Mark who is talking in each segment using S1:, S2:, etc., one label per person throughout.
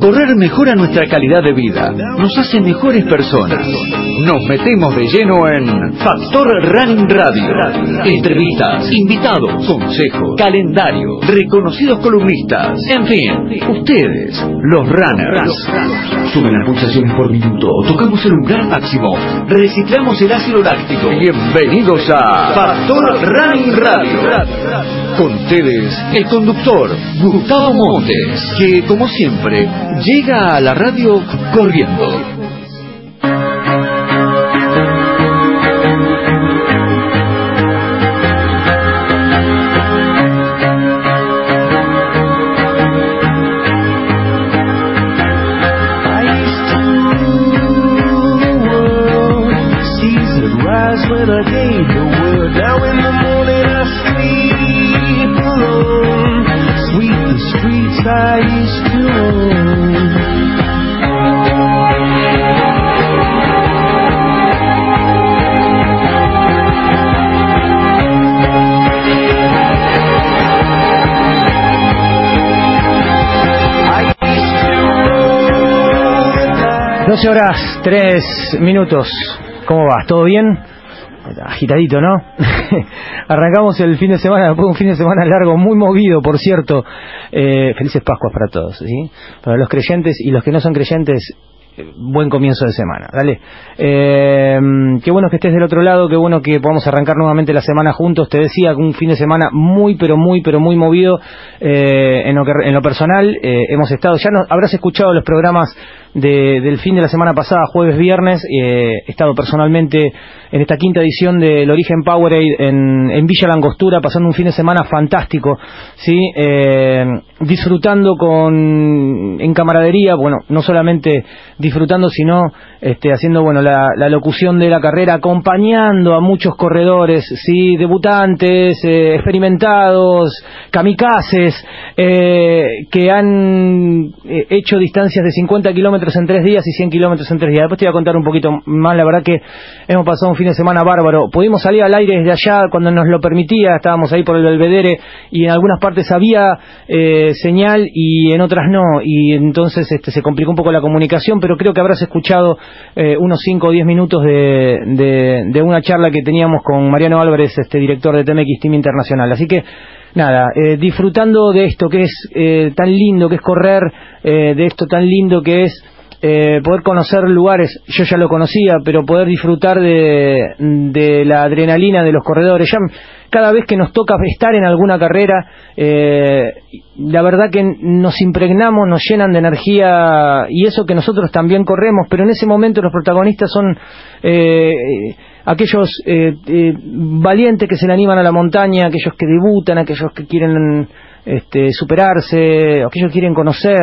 S1: Correr mejora nuestra calidad de vida, nos hace mejores personas. Nos metemos de lleno en Factor Running Radio. Entrevistas, invitados, consejos, calendario, reconocidos columnistas, en fin, ustedes, los runners. Suben las pulsaciones por minuto, tocamos el umbral máximo, reciclamos el ácido láctico. Bienvenidos a Factor Running Radio. Con ustedes, el conductor Gustavo Montes, que como siempre llega a la radio corriendo.
S2: Horas, 3 minutos. ¿Cómo vas? ¿Todo bien? Agitadito, ¿no? Arrancamos el fin de semana, un fin de semana largo, muy movido, por cierto. Eh, felices Pascuas para todos. Para los creyentes y los que no son creyentes, buen comienzo de semana, dale. Eh, qué bueno que estés del otro lado, qué bueno que podamos arrancar nuevamente la semana juntos. Te decía un fin de semana muy, pero muy, pero muy movido eh, en, lo que, en lo personal. Eh, hemos estado, ya no, habrás escuchado los programas de, del fin de la semana pasada, jueves, viernes. he estado personalmente en esta quinta edición del Origen Powerade en, en Villa Langostura, pasando un fin de semana fantástico, ¿sí? disfrutando con, en camaradería, bueno, no solamente disfrutando, sino este, haciendo bueno la, locución de la carrera, acompañando a muchos corredores, sí, debutantes, eh, experimentados, kamikazes, eh, que han eh, hecho distancias de 50 kilómetros en tres días y 100 kilómetros en tres días. Después te voy a contar un poquito más, la verdad que hemos pasado un fin de semana bárbaro. Pudimos salir al aire desde allá cuando nos lo permitía, estábamos ahí por el Belvedere y en algunas partes había señal y en otras no, y entonces este, se complicó un poco la comunicación, pero creo que habrás escuchado eh, unos 5 o 10 minutos de, de, una charla que teníamos con Mariano Álvarez, este director de TMX Team Internacional. Así que, nada, eh, disfrutando de esto que es eh, tan lindo, que es correr, de esto tan lindo que es poder conocer lugares, yo ya lo conocía, pero poder disfrutar de, de la adrenalina de los corredores. Ya cada vez que nos toca estar en alguna carrera, eh, la verdad que nos impregnamos, nos llenan de energía y eso que nosotros también corremos, pero en ese momento los protagonistas son eh, aquellos eh, valientes que se le animan a la montaña, aquellos que debutan, aquellos que quieren este, superarse, aquellos que quieren conocer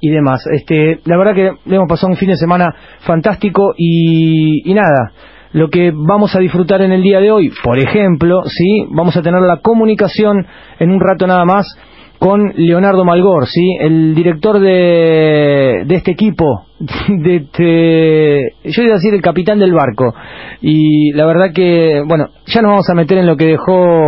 S2: y demás. Este, la verdad que hemos pasado un fin de semana fantástico y, y nada lo que vamos a disfrutar en el día de hoy. Por ejemplo, sí, vamos a tener la comunicación en un rato nada más con Leonardo Malgor, sí, el director de, de este equipo, de este, yo iba a decir el capitán del barco. Y la verdad que, bueno, ya nos vamos a meter en lo que dejó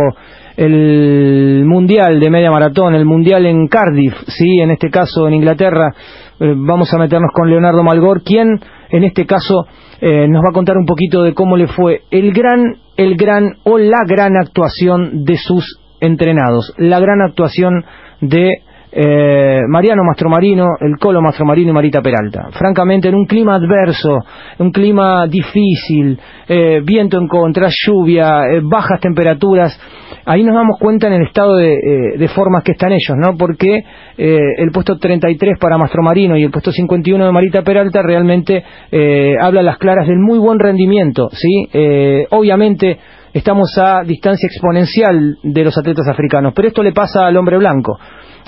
S2: el mundial de media maratón, el mundial en Cardiff, sí, en este caso en Inglaterra. Eh, vamos a meternos con Leonardo Malgor, quien en este caso eh, nos va a contar un poquito de cómo le fue el gran, el gran o la gran actuación de sus entrenados, la gran actuación de eh, Mariano Mastromarino, el Colo Mastromarino y Marita Peralta. Francamente, en un clima adverso, un clima difícil, eh, viento en contra, lluvia, bajas temperaturas, ahí nos damos cuenta en el estado de, de formas que están ellos, ¿no? Porque el puesto 33 para Mastromarino y el puesto 51 de Marita Peralta realmente habla las claras del muy buen rendimiento, ¿sí? obviamente estamos a distancia exponencial de los atletas africanos, pero esto le pasa al hombre blanco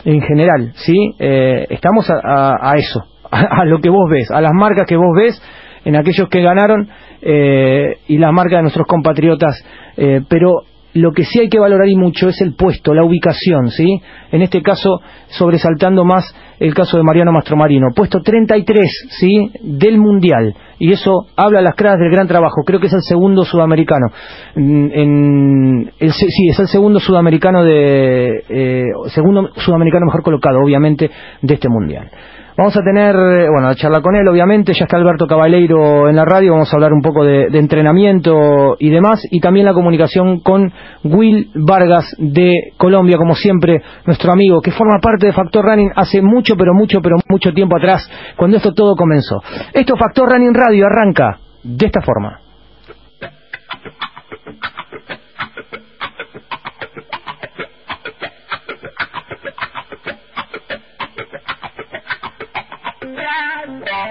S2: en general, ¿sí? Eh, estamos a, eso, a, lo que vos ves, a las marcas que vos ves en aquellos que ganaron eh, y las marcas de nuestros compatriotas, eh, pero lo que sí hay que valorar y mucho es el puesto, la ubicación, ¿sí? En este caso, sobresaltando más el caso de Mariano Mastromarino, puesto 33, ¿sí? Del Mundial. Y eso habla a las caras del gran trabajo. Creo que es el segundo sudamericano. En, sí, es el segundo sudamericano de... Eh, segundo sudamericano mejor colocado, obviamente, de este Mundial. Vamos a tener, eh, bueno, a charla con él, obviamente, ya está Alberto Cabaleiro en la radio, vamos a hablar un poco de, entrenamiento y demás, y también la comunicación con Will Vargas de Colombia, como siempre, nuestro amigo, que forma parte de Factor Running hace mucho, pero mucho, pero mucho tiempo atrás, cuando esto todo comenzó. Esto Factor Running Radio arranca de esta forma.
S3: Bye.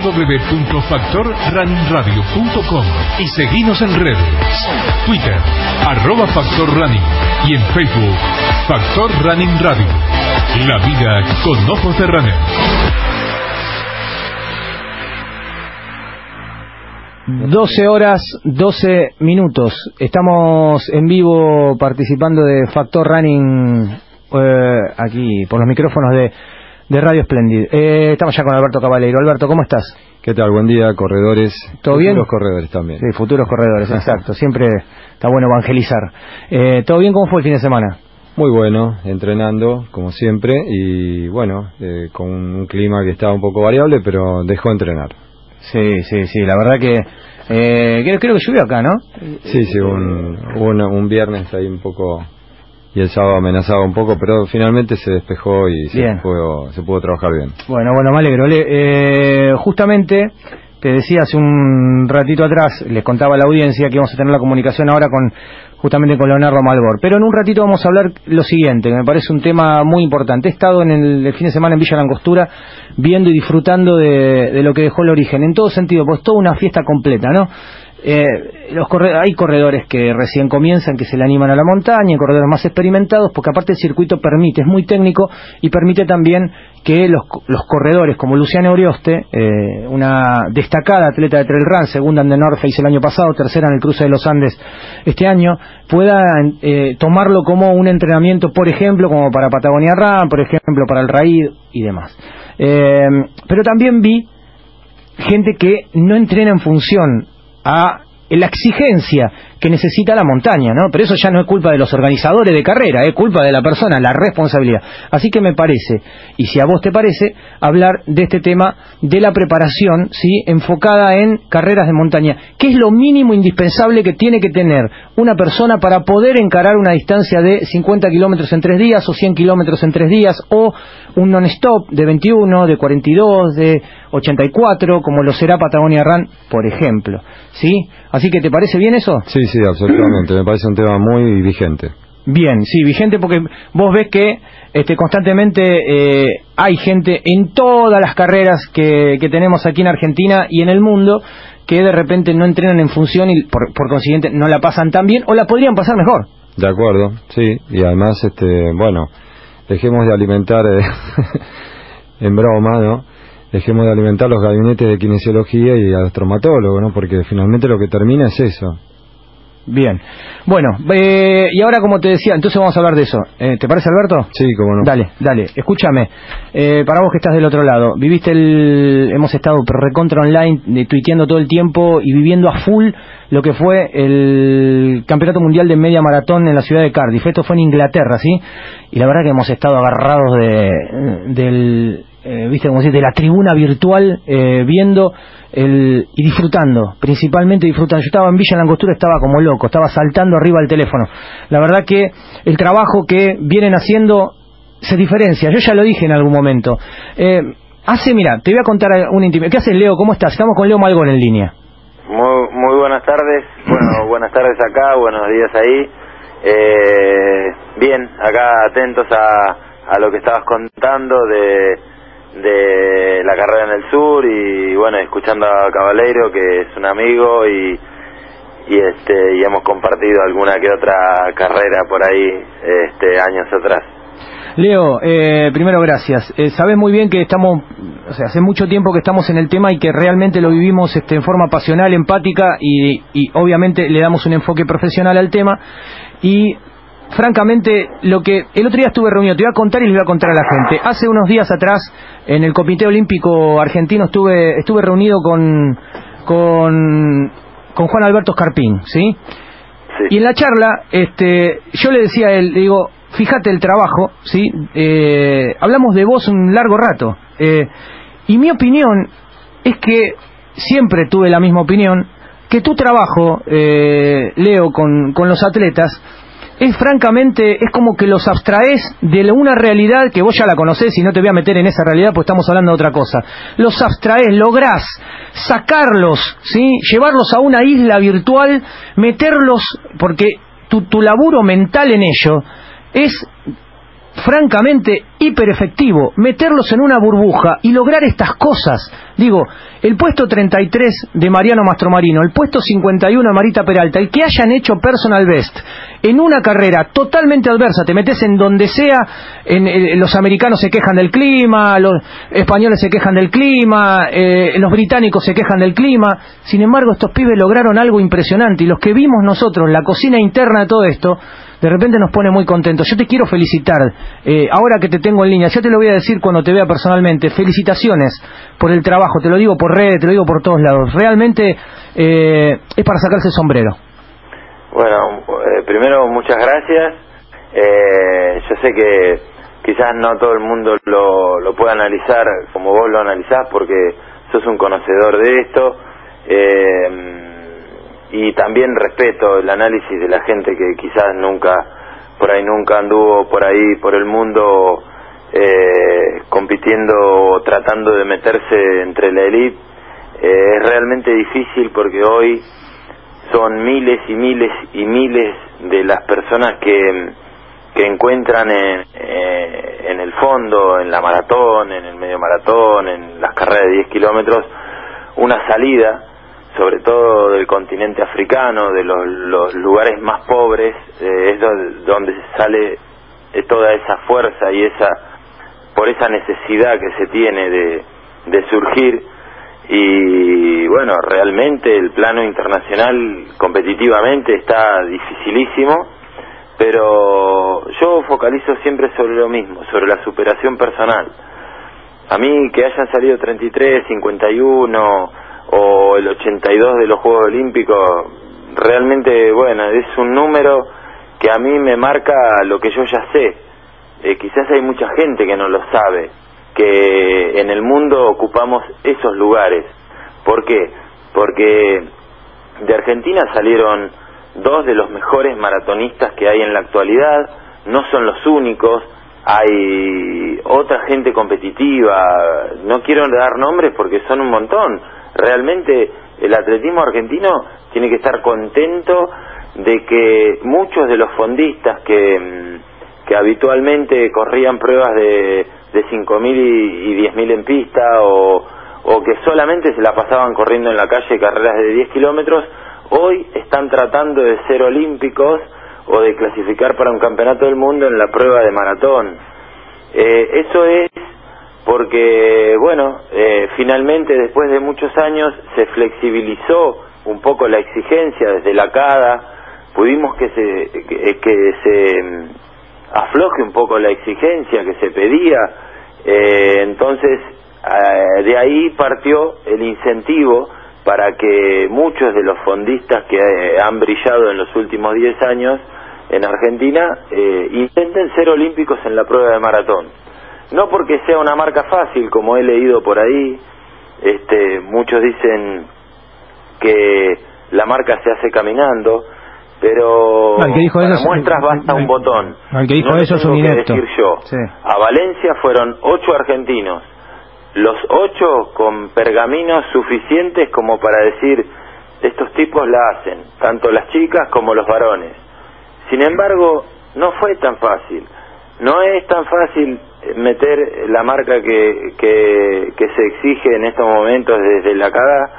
S3: www.factorrunningradio.com y seguinos en redes. Twitter, arroba Factor Running y en Facebook, Factor Running Radio. La vida con ojos de runner.
S2: 12 horas, 12 minutos. Estamos en vivo participando de Factor Running eh, aquí por los micrófonos de, de Radio Splendid. Eh, estamos ya con Alberto Caballero. Alberto, ¿cómo estás?
S4: ¿Qué tal? Buen día, corredores.
S2: ¿Todo bien?
S4: Futuros corredores también.
S2: Sí, futuros corredores, exacto. Siempre está bueno evangelizar. Eh, ¿Todo bien? ¿Cómo fue el fin de semana?
S4: Muy bueno, entrenando como siempre y bueno, eh, con un clima que estaba un poco variable, pero dejó entrenar.
S2: Sí, sí, sí, la verdad que eh, creo, creo que llovió acá, ¿no?
S4: Sí, sí, un, un viernes ahí un poco y el sábado amenazaba un poco, pero finalmente se despejó y se pudo, se pudo trabajar bien.
S2: Bueno, bueno, me alegro. Le- eh, justamente, te decía hace un ratito atrás, les contaba a la audiencia que íbamos a tener la comunicación ahora con justamente con Leonardo Malbor. Pero en un ratito vamos a hablar lo siguiente, que me parece un tema muy importante. He estado en el, el fin de semana en Villa Langostura viendo y disfrutando de, de lo que dejó el origen, en todo sentido, pues toda una fiesta completa, ¿no? Eh, los hay corredores que recién comienzan, que se le animan a la montaña, hay corredores más experimentados, porque aparte el circuito permite, es muy técnico y permite también que los, los corredores como Luciana Orioste, eh, una destacada atleta de trail run, segunda en The North Face el año pasado, tercera en el cruce de los Andes este año, puedan eh, tomarlo como un entrenamiento, por ejemplo, como para Patagonia Run, por ejemplo, para el Raid y demás. Eh, pero también vi gente que no entrena en función a la exigencia que necesita la montaña, ¿no? Pero eso ya no es culpa de los organizadores de carrera, es culpa de la persona, la responsabilidad. Así que me parece, y si a vos te parece, hablar de este tema de la preparación, ¿sí? Enfocada en carreras de montaña. ¿Qué es lo mínimo indispensable que tiene que tener una persona para poder encarar una distancia de 50 kilómetros en tres días o 100 kilómetros en tres días o un non-stop de 21, de 42, de 84, como lo será Patagonia Run, por ejemplo. ¿Sí? Así que, ¿te parece bien eso?
S4: Sí, sí, absolutamente. Me parece un tema muy vigente.
S2: Bien, sí, vigente porque vos ves que este, constantemente eh, hay gente en todas las carreras que, que tenemos aquí en Argentina y en el mundo que de repente no entrenan en función y por, por consiguiente no la pasan tan bien o la podrían pasar mejor.
S4: De acuerdo, sí. Y además, este, bueno, dejemos de alimentar, eh, en broma, ¿no? Dejemos de alimentar los gabinetes de kinesiología y a los traumatólogos, ¿no? Porque finalmente lo que termina es eso.
S2: Bien. Bueno, eh, y ahora como te decía, entonces vamos a hablar de eso. Eh, ¿Te parece, Alberto?
S4: Sí, como no.
S2: Dale, dale, escúchame. Eh, para vos que estás del otro lado, viviste el. Hemos estado recontra online, tuiteando todo el tiempo y viviendo a full lo que fue el Campeonato Mundial de Media Maratón en la ciudad de Cardiff. Esto fue en Inglaterra, ¿sí? Y la verdad que hemos estado agarrados de, del. Eh, ¿Viste decir? De la tribuna virtual, eh, viendo el, y disfrutando, principalmente disfrutando. Yo estaba en Villa Langostura, estaba como loco, estaba saltando arriba del teléfono. La verdad que el trabajo que vienen haciendo se diferencia. Yo ya lo dije en algún momento. Eh, hace, mira, te voy a contar una intimidad. ¿Qué haces, Leo? ¿Cómo estás? Estamos con Leo Malgón en línea.
S5: Muy, muy buenas tardes. Bueno, buenas tardes acá, buenos días ahí. Eh, bien, acá atentos a, a lo que estabas contando de, de la carrera en el sur y bueno, escuchando a Cabaleiro que es un amigo y, y este y hemos compartido alguna que otra carrera por ahí este años atrás.
S2: Leo, eh, primero gracias. Eh, sabes muy bien que estamos, o sea, hace mucho tiempo que estamos en el tema y que realmente lo vivimos este, en forma pasional, empática y, y obviamente le damos un enfoque profesional al tema. Y francamente, lo que el otro día estuve reunido, te voy a contar y le voy a contar a la gente. Hace unos días atrás, en el Comité Olímpico Argentino, estuve, estuve reunido con, con, con Juan Alberto Escarpín, ¿sí?
S5: Sí.
S2: Y en la charla, este, yo le decía a él, le digo, fíjate el trabajo, ¿sí? Eh, hablamos de vos un largo rato. eh, y mi opinión es que siempre tuve la misma opinión, que tu trabajo, eh, Leo, con, con los atletas, es francamente, es como que los abstraes de una realidad que vos ya la conocés y no te voy a meter en esa realidad porque estamos hablando de otra cosa. Los abstraes, lográs sacarlos, ¿sí? Llevarlos a una isla virtual, meterlos, porque tu, tu laburo mental en ello es francamente hiper efectivo, meterlos en una burbuja y lograr estas cosas. Digo, el puesto 33 de Mariano Mastromarino, el puesto 51 de Marita Peralta, y que hayan hecho personal best en una carrera totalmente adversa, te metes en donde sea, en, los americanos se quejan del clima, los españoles se quejan del clima, eh, los británicos se quejan del clima, sin embargo estos pibes lograron algo impresionante y los que vimos nosotros, la cocina interna de todo esto, de repente nos pone muy contentos. Yo te quiero felicitar, eh, ahora que te tengo en línea, ya te lo voy a decir cuando te vea personalmente, felicitaciones por el trabajo, te lo digo por redes, te lo digo por todos lados, realmente eh, es para sacarse el sombrero.
S5: Bueno, eh, primero muchas gracias, yo sé que quizás no todo el mundo lo, lo pueda analizar como vos lo analizás porque sos un conocedor de esto. Eh, y también respeto el análisis de la gente que quizás nunca, por ahí nunca anduvo por ahí, por el mundo, eh, compitiendo o tratando de meterse entre la elite. Eh, es realmente difícil porque hoy son miles y miles y miles de las personas que, que encuentran en, eh, en el fondo, en la maratón, en el medio maratón, en las carreras de 10 kilómetros, una salida sobre todo del continente africano, de los, lugares más pobres, eh, es donde sale eh, toda esa fuerza y esa por esa necesidad que se tiene de, de surgir y bueno, realmente el plano internacional competitivamente está dificilísimo, pero yo focalizo siempre sobre lo mismo, sobre la superación personal. A mí que hayan salido 33, 51, o el 82 de los Juegos Olímpicos, realmente, bueno, es un número que a mí me marca lo que yo ya sé. Eh, quizás hay mucha gente que no lo sabe, que en el mundo ocupamos esos lugares. ¿Por qué? Porque de Argentina salieron dos de los mejores maratonistas que hay en la actualidad, no son los únicos, hay otra gente competitiva, no quiero dar nombres porque son un montón, realmente el atletismo argentino tiene que estar contento de que muchos de los fondistas que, mm, habitualmente corrían pruebas de, de 5.000 y, y 10.000 en pista o, o que solamente se la pasaban corriendo en la calle carreras de 10 kilómetros, hoy están tratando de ser olímpicos o de clasificar para un campeonato del mundo en la prueba de maratón. Eh, eso es porque, bueno, eh, finalmente después de muchos años se flexibilizó un poco la exigencia desde la CADA, pudimos que se, que, se mm, afloje un poco la exigencia que se pedía, eh, entonces eh, de ahí partió el incentivo para que muchos de los fondistas que han brillado en los últimos 10 años en Argentina intenten ser olímpicos en la prueba de maratón no porque sea una marca fácil, como he leído por ahí, este, muchos dicen que la marca se hace caminando, pero
S2: que dijo
S5: para muestras basta un botón.
S2: El que dijo
S5: no
S2: eso es un inepto.
S5: decir yo. A Valencia fueron ocho argentinos, los ocho con pergaminos suficientes como para decir estos tipos la hacen, tanto las chicas como los varones. Sin embargo, no fue tan fácil. No es tan fácil meter la marca que, que, se exige en estos momentos desde la CADA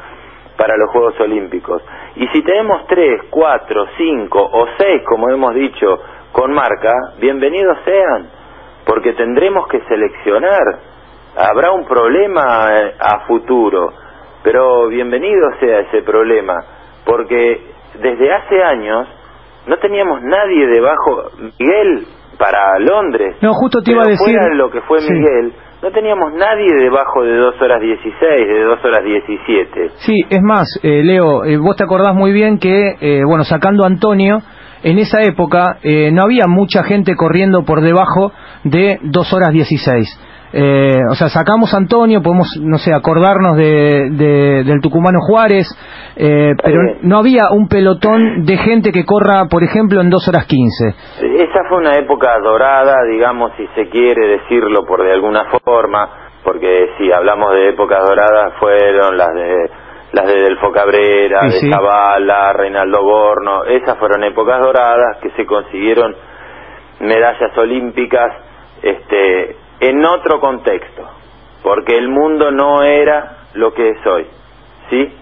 S5: para los Juegos Olímpicos. Y si tenemos tres, cuatro, cinco o seis, como hemos dicho, con marca, bienvenidos sean, porque tendremos que seleccionar. Habrá un problema eh, a futuro, pero bienvenido sea ese problema, porque desde hace años no teníamos nadie debajo. Miguel para Londres.
S2: No, justo te iba a decir.
S5: Fuera lo que fue Miguel, no teníamos nadie debajo de 2 horas 16, de 2 horas 17.
S2: Sí, es más, eh, Leo, eh, vos te acordás muy bien que, eh, bueno, sacando a Antonio, en esa época no había mucha gente corriendo por debajo de 2 horas 16. Eh, o sea, sacamos a Antonio, podemos, no sé, acordarnos de, del tucumano Juárez, eh, pero no había un pelotón de gente que corra, por ejemplo, en 2 horas 15.
S5: Esa fue una época dorada, digamos, si se quiere decirlo por de alguna forma, porque si hablamos de épocas doradas fueron las de las de Delfo Cabrera, de Zavala, Reinaldo Borno, esas fueron épocas doradas que se consiguieron medallas olímpicas este, en otro contexto, porque el mundo no era lo que es hoy, ¿sí?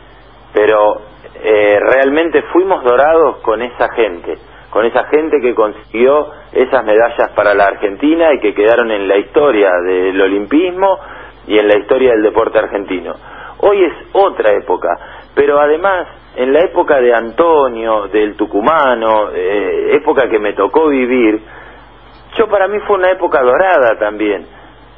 S5: Pero eh, realmente fuimos dorados con esa gente, con esa gente que consiguió esas medallas para la Argentina y que quedaron en la historia del olimpismo y en la historia del deporte argentino. Hoy es otra época, pero además en la época de Antonio, del Tucumano, eh, época que me tocó vivir, yo para mí fue una época dorada también,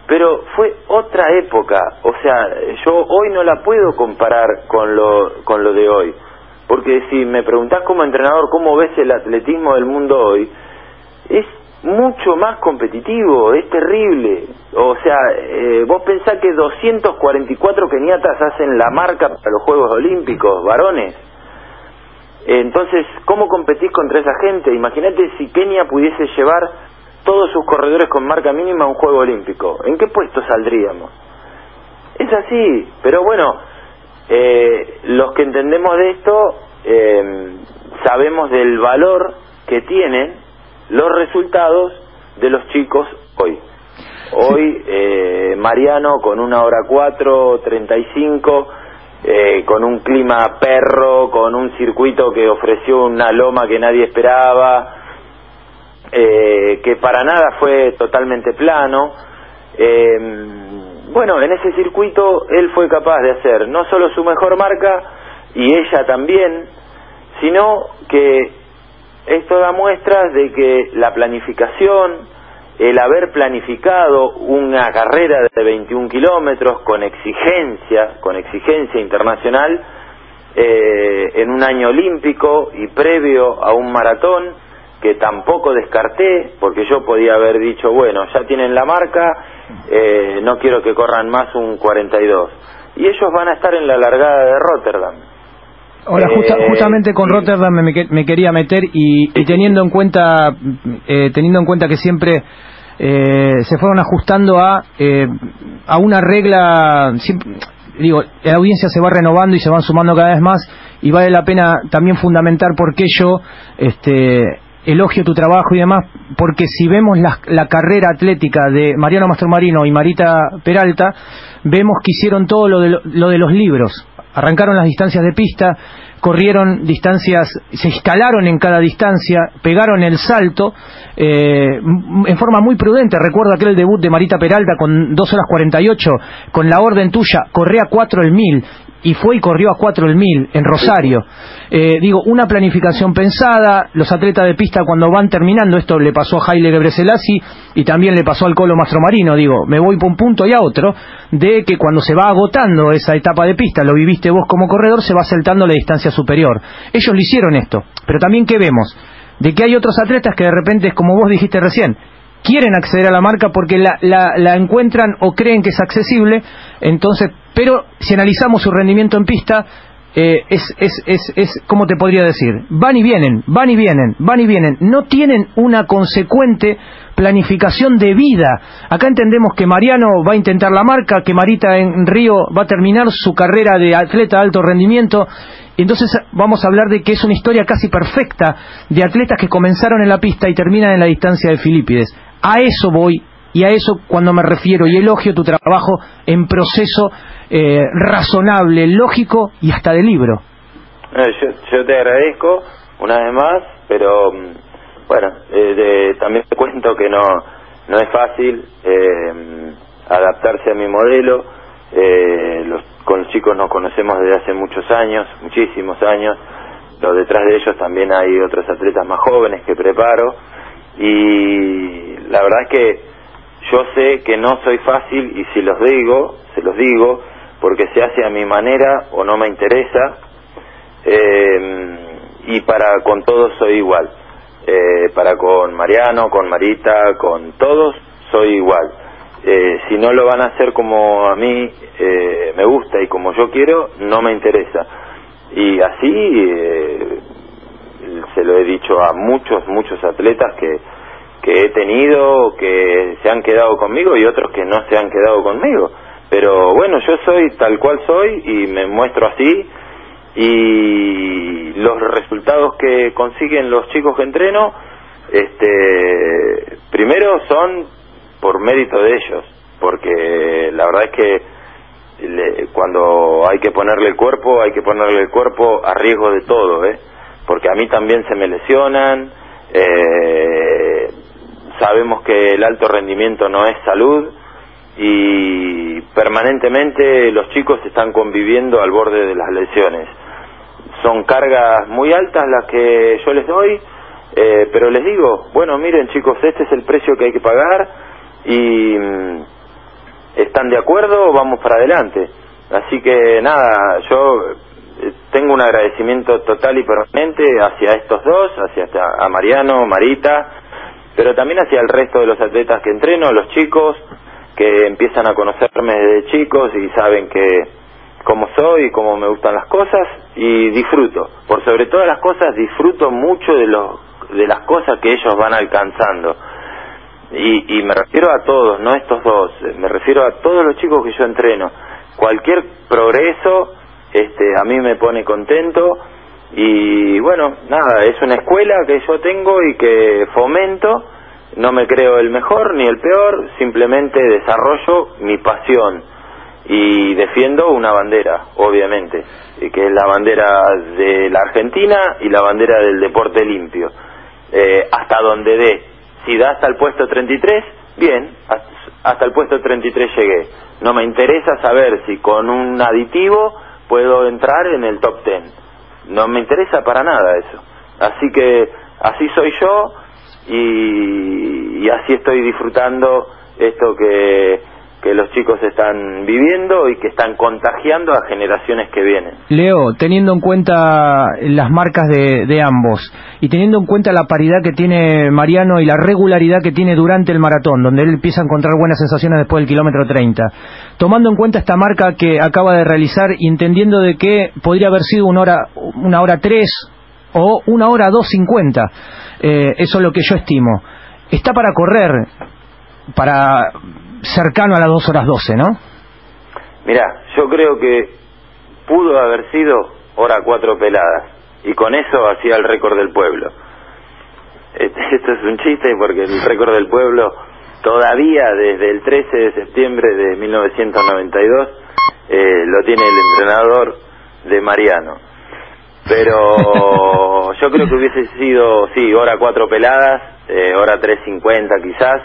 S5: pero fue otra época, o sea, yo hoy no la puedo comparar con lo, con lo de hoy, porque si me preguntás como entrenador cómo ves el atletismo del mundo hoy, es mucho más competitivo, es terrible. O sea, eh, vos pensás que 244 keniatas hacen la marca para los Juegos Olímpicos, varones. Entonces, ¿cómo competís contra esa gente? Imagínate si Kenia pudiese llevar todos sus corredores con marca mínima a un Juego Olímpico. ¿En qué puesto saldríamos? Es así, pero bueno, eh, los que entendemos de esto eh, sabemos del valor que tienen los resultados de los chicos hoy. Hoy eh, Mariano con una hora cuatro, treinta y cinco, eh, con un clima perro, con un circuito que ofreció una loma que nadie esperaba, eh, que para nada fue totalmente plano. bueno, en ese circuito él fue capaz de hacer no solo su mejor marca, y ella también, sino que esto da muestras de que la planificación, el haber planificado una carrera de 21 kilómetros con exigencia, con exigencia internacional, eh, en un año olímpico y previo a un maratón, que tampoco descarté, porque yo podía haber dicho, bueno, ya tienen la marca, eh, no quiero que corran más un 42. Y ellos van a estar en la largada de Rotterdam.
S2: Ahora, eh, justamente con Rotterdam me, quería meter y, teniendo en cuenta eh, teniendo en cuenta que siempre se fueron ajustando a a una regla digo la audiencia se va renovando y se van sumando cada vez más y vale la pena también fundamentar por qué yo este elogio tu trabajo y demás, porque si vemos la, carrera atlética de Mariano Mastromarino y Marita Peralta, vemos que hicieron todo lo de, lo de los libros arrancaron las distancias de pista, corrieron distancias, se instalaron en cada distancia, pegaron el salto eh, en forma muy prudente. Recuerdo aquel debut de Marita Peralta con 2 horas 48, con la orden tuya, corría 4 el mil y fue y corrió a 4 el mil en Rosario. Eh, digo, una planificación pensada, los atletas de pista cuando van terminando, esto le pasó a Haile Gebreselassie y también le pasó al Colo Mastromarino, digo, me voy por un punto y a otro, de que cuando se va agotando esa etapa de pista, lo viviste vos como corredor, se va saltando la distancia superior. Ellos lo hicieron esto, pero también que vemos, de que hay otros atletas que de repente, como vos dijiste recién, quieren acceder a la marca porque la, la, encuentran o creen que es accesible, entonces, pero si analizamos su rendimiento en pista, eh, es, es, es, es, ¿cómo te podría decir? Van y vienen, van y vienen, van y vienen. No tienen una consecuente planificación de vida. Acá entendemos que Mariano va a intentar la marca, que Marita en Río va a terminar su carrera de atleta de alto rendimiento. Entonces vamos a hablar de que es una historia casi perfecta de atletas que comenzaron en la pista y terminan en la distancia de Filipides. A eso voy y a eso cuando me refiero y elogio tu trabajo en proceso eh, razonable, lógico y hasta de libro.
S5: yo, te agradezco una vez más, pero mm, bueno, eh, también te cuento que no, no es fácil eh, adaptarse a mi modelo. los, con los chicos nos conocemos desde hace muchos años, muchísimos años. Lo detrás de ellos también hay otros atletas más jóvenes que preparo y la verdad es que yo sé que no soy fácil y si los digo, se los digo, porque se hace a mi manera o no me interesa eh, y para con todos soy igual. Eh, para con Mariano, con Marita, con todos soy igual. Eh, si no lo van a hacer como a mí me gusta y como yo quiero, no me interesa. Y así se lo he dicho a muchos, muchos atletas que, que he tenido, que se han quedado conmigo y otros que no se han quedado conmigo. Pero bueno, yo soy tal cual soy y me muestro así y los resultados que consiguen los chicos que entreno, este, primero son por mérito de ellos, porque la verdad es que cuando hay que ponerle el cuerpo, hay que ponerle el cuerpo a riesgo de todo, ¿eh? porque a mí también se me lesionan, eh, sabemos que el alto rendimiento no es salud y permanentemente los chicos están conviviendo al borde de las lesiones. Son cargas muy altas las que yo les doy, eh, pero les digo, bueno, miren chicos, este es el precio que hay que pagar y mm, están de acuerdo, vamos para adelante. Así que nada, yo eh, tengo un agradecimiento total y permanente hacia estos dos, hacia a Mariano, Marita, pero también hacia el resto de los atletas que entreno, los chicos que empiezan a conocerme desde chicos y saben que cómo soy, cómo me gustan las cosas y disfruto. Por sobre todas las cosas disfruto mucho de los de las cosas que ellos van alcanzando. Y, y me refiero a todos, no estos dos, me refiero a todos los chicos que yo entreno. Cualquier progreso este, a mí me pone contento y bueno, nada, es una escuela que yo tengo y que fomento, no me creo el mejor ni el peor, simplemente desarrollo mi pasión y defiendo una bandera, obviamente, que es la bandera de la Argentina y la bandera del deporte limpio. Eh, hasta donde dé. Si da hasta el puesto 33, bien, hasta el puesto 33 llegué. No me interesa saber si con un aditivo puedo entrar en el top 10. No me interesa para nada eso. Así que así soy yo y así estoy disfrutando esto que, que los chicos están viviendo y que están contagiando a generaciones que vienen.
S2: Leo, teniendo en cuenta las marcas de, de, ambos y teniendo en cuenta la paridad que tiene Mariano y la regularidad que tiene durante el maratón, donde él empieza a encontrar buenas sensaciones después del kilómetro 30, tomando en cuenta esta marca que acaba de realizar y entendiendo de que podría haber sido una hora, una hora 3 o una hora 2.50, eh, eso es lo que yo estimo. Está para correr, para cercano a las 2 horas 12, ¿no?
S5: Mira, yo creo que pudo haber sido hora 4 peladas y con eso hacía el récord del pueblo. Esto es un chiste porque el récord del pueblo todavía desde el 13 de septiembre de 1992 eh, lo tiene el entrenador de Mariano. Pero yo creo que hubiese sido, sí, hora 4 peladas, eh, hora 3.50 quizás,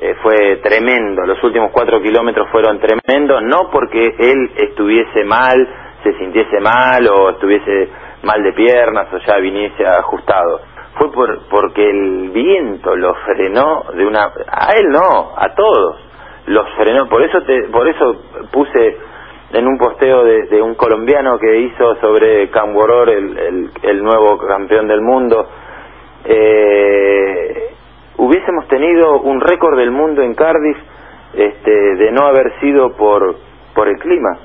S5: eh, fue tremendo, los últimos cuatro kilómetros fueron tremendos, no porque él estuviese mal, se sintiese mal o estuviese mal de piernas o ya viniese ajustado, fue por, porque el viento lo frenó de una, a él no, a todos, los frenó, por eso te, por eso puse en un posteo de, un colombiano que hizo sobre Camboror, el, el, nuevo campeón del mundo, eh, hubiésemos tenido un récord del mundo en Cardiff este, de no haber sido por, por el clima.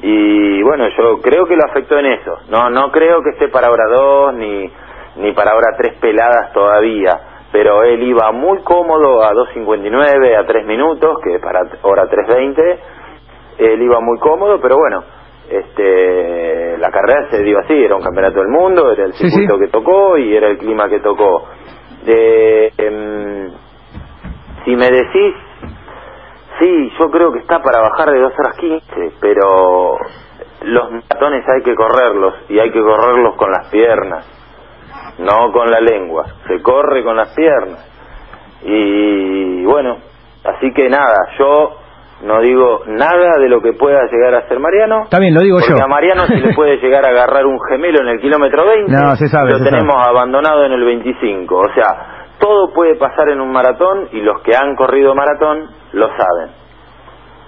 S5: Y bueno, yo creo que lo afectó en eso. No, no creo que esté para 2 ni, ni para hora 3 peladas todavía. Pero él iba muy cómodo a 2.59, a 3 minutos, que para hora 3.20 él iba muy cómodo, pero bueno, este, la carrera se dio así, era un campeonato del mundo, era el circuito que tocó y era el clima que tocó. De, em, si me decís, sí, yo creo que está para bajar de 2 horas 15, pero los maratones hay que correrlos y hay que correrlos con las piernas, no con la lengua, se corre con las piernas. Y bueno, así que nada, yo no digo nada de lo que pueda llegar a ser Mariano.
S2: También lo digo
S5: porque a Mariano se le puede llegar a agarrar un gemelo en el kilómetro 20.
S2: No, se sabe.
S5: Lo tenemos abandonado en el 25. O sea, todo puede pasar en un maratón y los que han corrido maratón lo saben.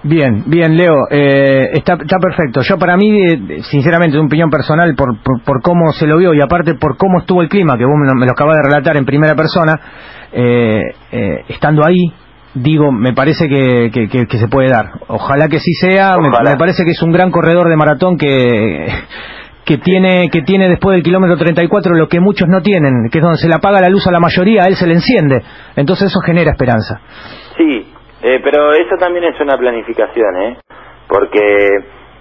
S2: Bien, bien, Leo, eh, está, está perfecto. Yo para mí, eh, sinceramente, de un opinión personal, por, por, cómo se lo vio y aparte por cómo estuvo el clima, que vos me lo, acabas de relatar en primera persona, eh, estando ahí, digo, me parece que, que, se puede dar. Ojalá que sí sea, me, parece que es un gran corredor de maratón que, que, tiene, que tiene después del kilómetro 34 lo que muchos no tienen, que es donde se le apaga la luz a la mayoría, a él se le enciende. Entonces eso genera esperanza.
S5: Sí, eh, pero eso también es una planificación, ¿eh? Porque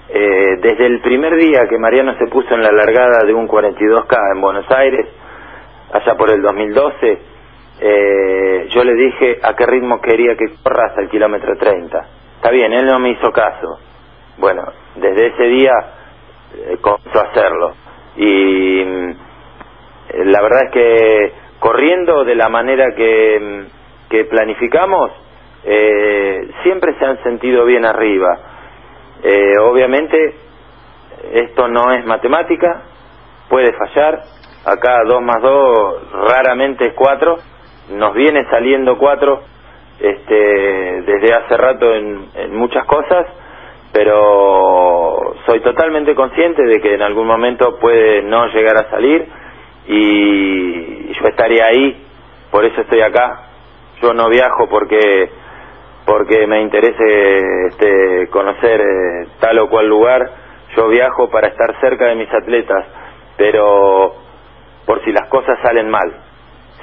S5: eh, desde el primer día que Mariano se puso en la largada de un 42K en Buenos Aires, allá por el 2012, eh, yo le dije a qué ritmo quería que corra hasta el kilómetro 30. Está bien, él no me hizo caso. Bueno, desde ese día eh, comenzó a hacerlo. Y mm, la verdad es que corriendo de la manera que, mm, que planificamos, eh, siempre se han sentido bien arriba. Eh, obviamente, esto no es matemática, puede fallar. Acá 2 más 2 raramente es 4, nos viene saliendo 4 este, desde hace rato en, en muchas cosas, pero soy totalmente consciente de que en algún momento puede no llegar a salir y yo estaría ahí, por eso estoy acá. Yo no viajo porque porque me interese este, conocer eh, tal o cual lugar. Yo viajo para estar cerca de mis atletas, pero por si las cosas salen mal.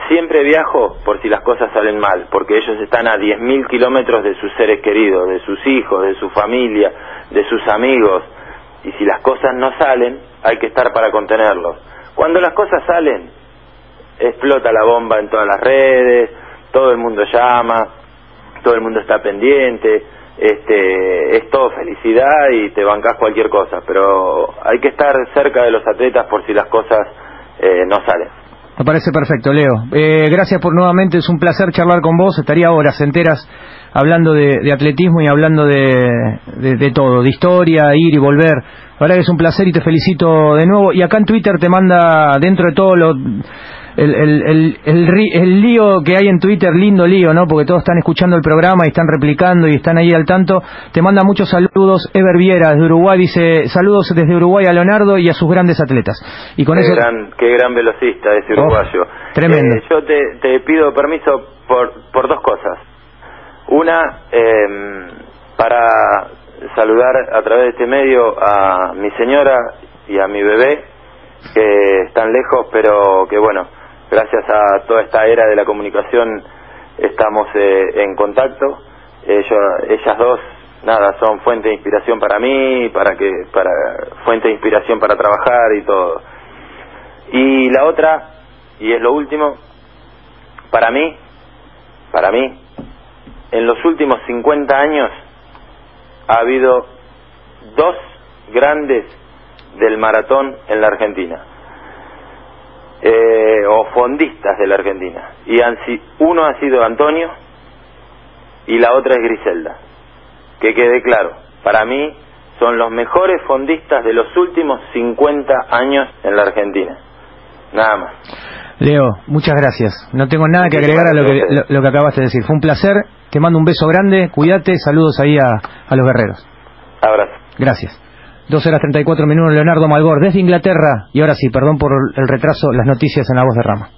S5: Siempre viajo por si las cosas salen mal, porque ellos están a 10.000 kilómetros de sus seres queridos, de sus hijos, de su familia, de sus amigos. Y si las cosas no salen, hay que estar para contenerlos. Cuando las cosas salen, explota la bomba en todas las redes, todo el mundo llama, todo el mundo está pendiente, este, es todo felicidad y te bancas cualquier cosa, pero hay que estar cerca de los atletas por si las cosas eh, no salen.
S2: Me parece perfecto, Leo. Eh, gracias por nuevamente, es un placer charlar con vos. Estaría horas enteras hablando de, atletismo y hablando de, todo, de historia, ir y volver. La verdad que es un placer y te felicito de nuevo. Y acá en Twitter te manda, dentro de todo lo el, el, el, el, lío que hay en Twitter, lindo lío, ¿no? Porque todos están escuchando el programa y están replicando y están ahí al tanto. Te manda muchos saludos. Ever Viera, desde Uruguay, dice saludos desde Uruguay a Leonardo y a sus grandes atletas. Y con
S5: qué
S2: eso...
S5: Gran, qué gran velocista ese oh, uruguayo.
S2: tremendo.
S5: Eh, yo te, te, pido permiso por, por dos cosas. Una, eh, para saludar a través de este medio a mi señora y a mi bebé, que están lejos, pero que bueno, gracias a toda esta era de la comunicación estamos eh, en contacto. ellas dos, nada, son fuente de inspiración para mí, para que, para fuente de inspiración para trabajar y todo. Y la otra, y es lo último, para mí, para mí, en los últimos 50 años ha habido dos grandes del maratón en la Argentina eh, o fondistas de la Argentina. Y han, uno ha sido Antonio y la otra es Griselda. Que quede claro, para mí son los mejores fondistas de los últimos 50 años en la Argentina. Nada más.
S2: Leo, muchas gracias. No tengo nada que agregar a lo que, lo, que acabaste de decir. Fue un placer. Te mando un beso grande. Cuídate. Saludos ahí a, a los guerreros.
S5: Abrazo.
S2: Gracias. 12 horas 34 minutos, Leonardo Malgor, desde Inglaterra. Y ahora sí, perdón por el retraso, las noticias en la voz de Rama.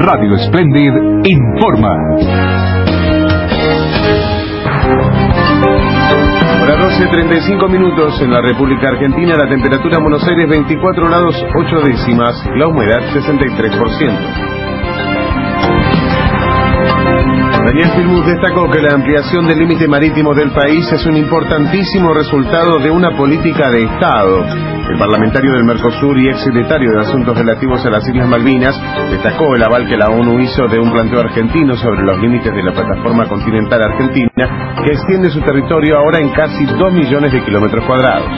S3: Radio Splendid informa.
S6: Hora 12.35 minutos en la República Argentina, la temperatura en Buenos Aires 24 grados 8 décimas, la humedad 63%. Daniel Filmus destacó que la ampliación del límite marítimo del país es un importantísimo resultado de una política de Estado. El parlamentario del Mercosur y ex secretario de Asuntos Relativos a las Islas Malvinas destacó el aval que la ONU hizo de un planteo argentino sobre los límites de la plataforma continental argentina, que extiende su territorio ahora en casi 2 millones de kilómetros cuadrados.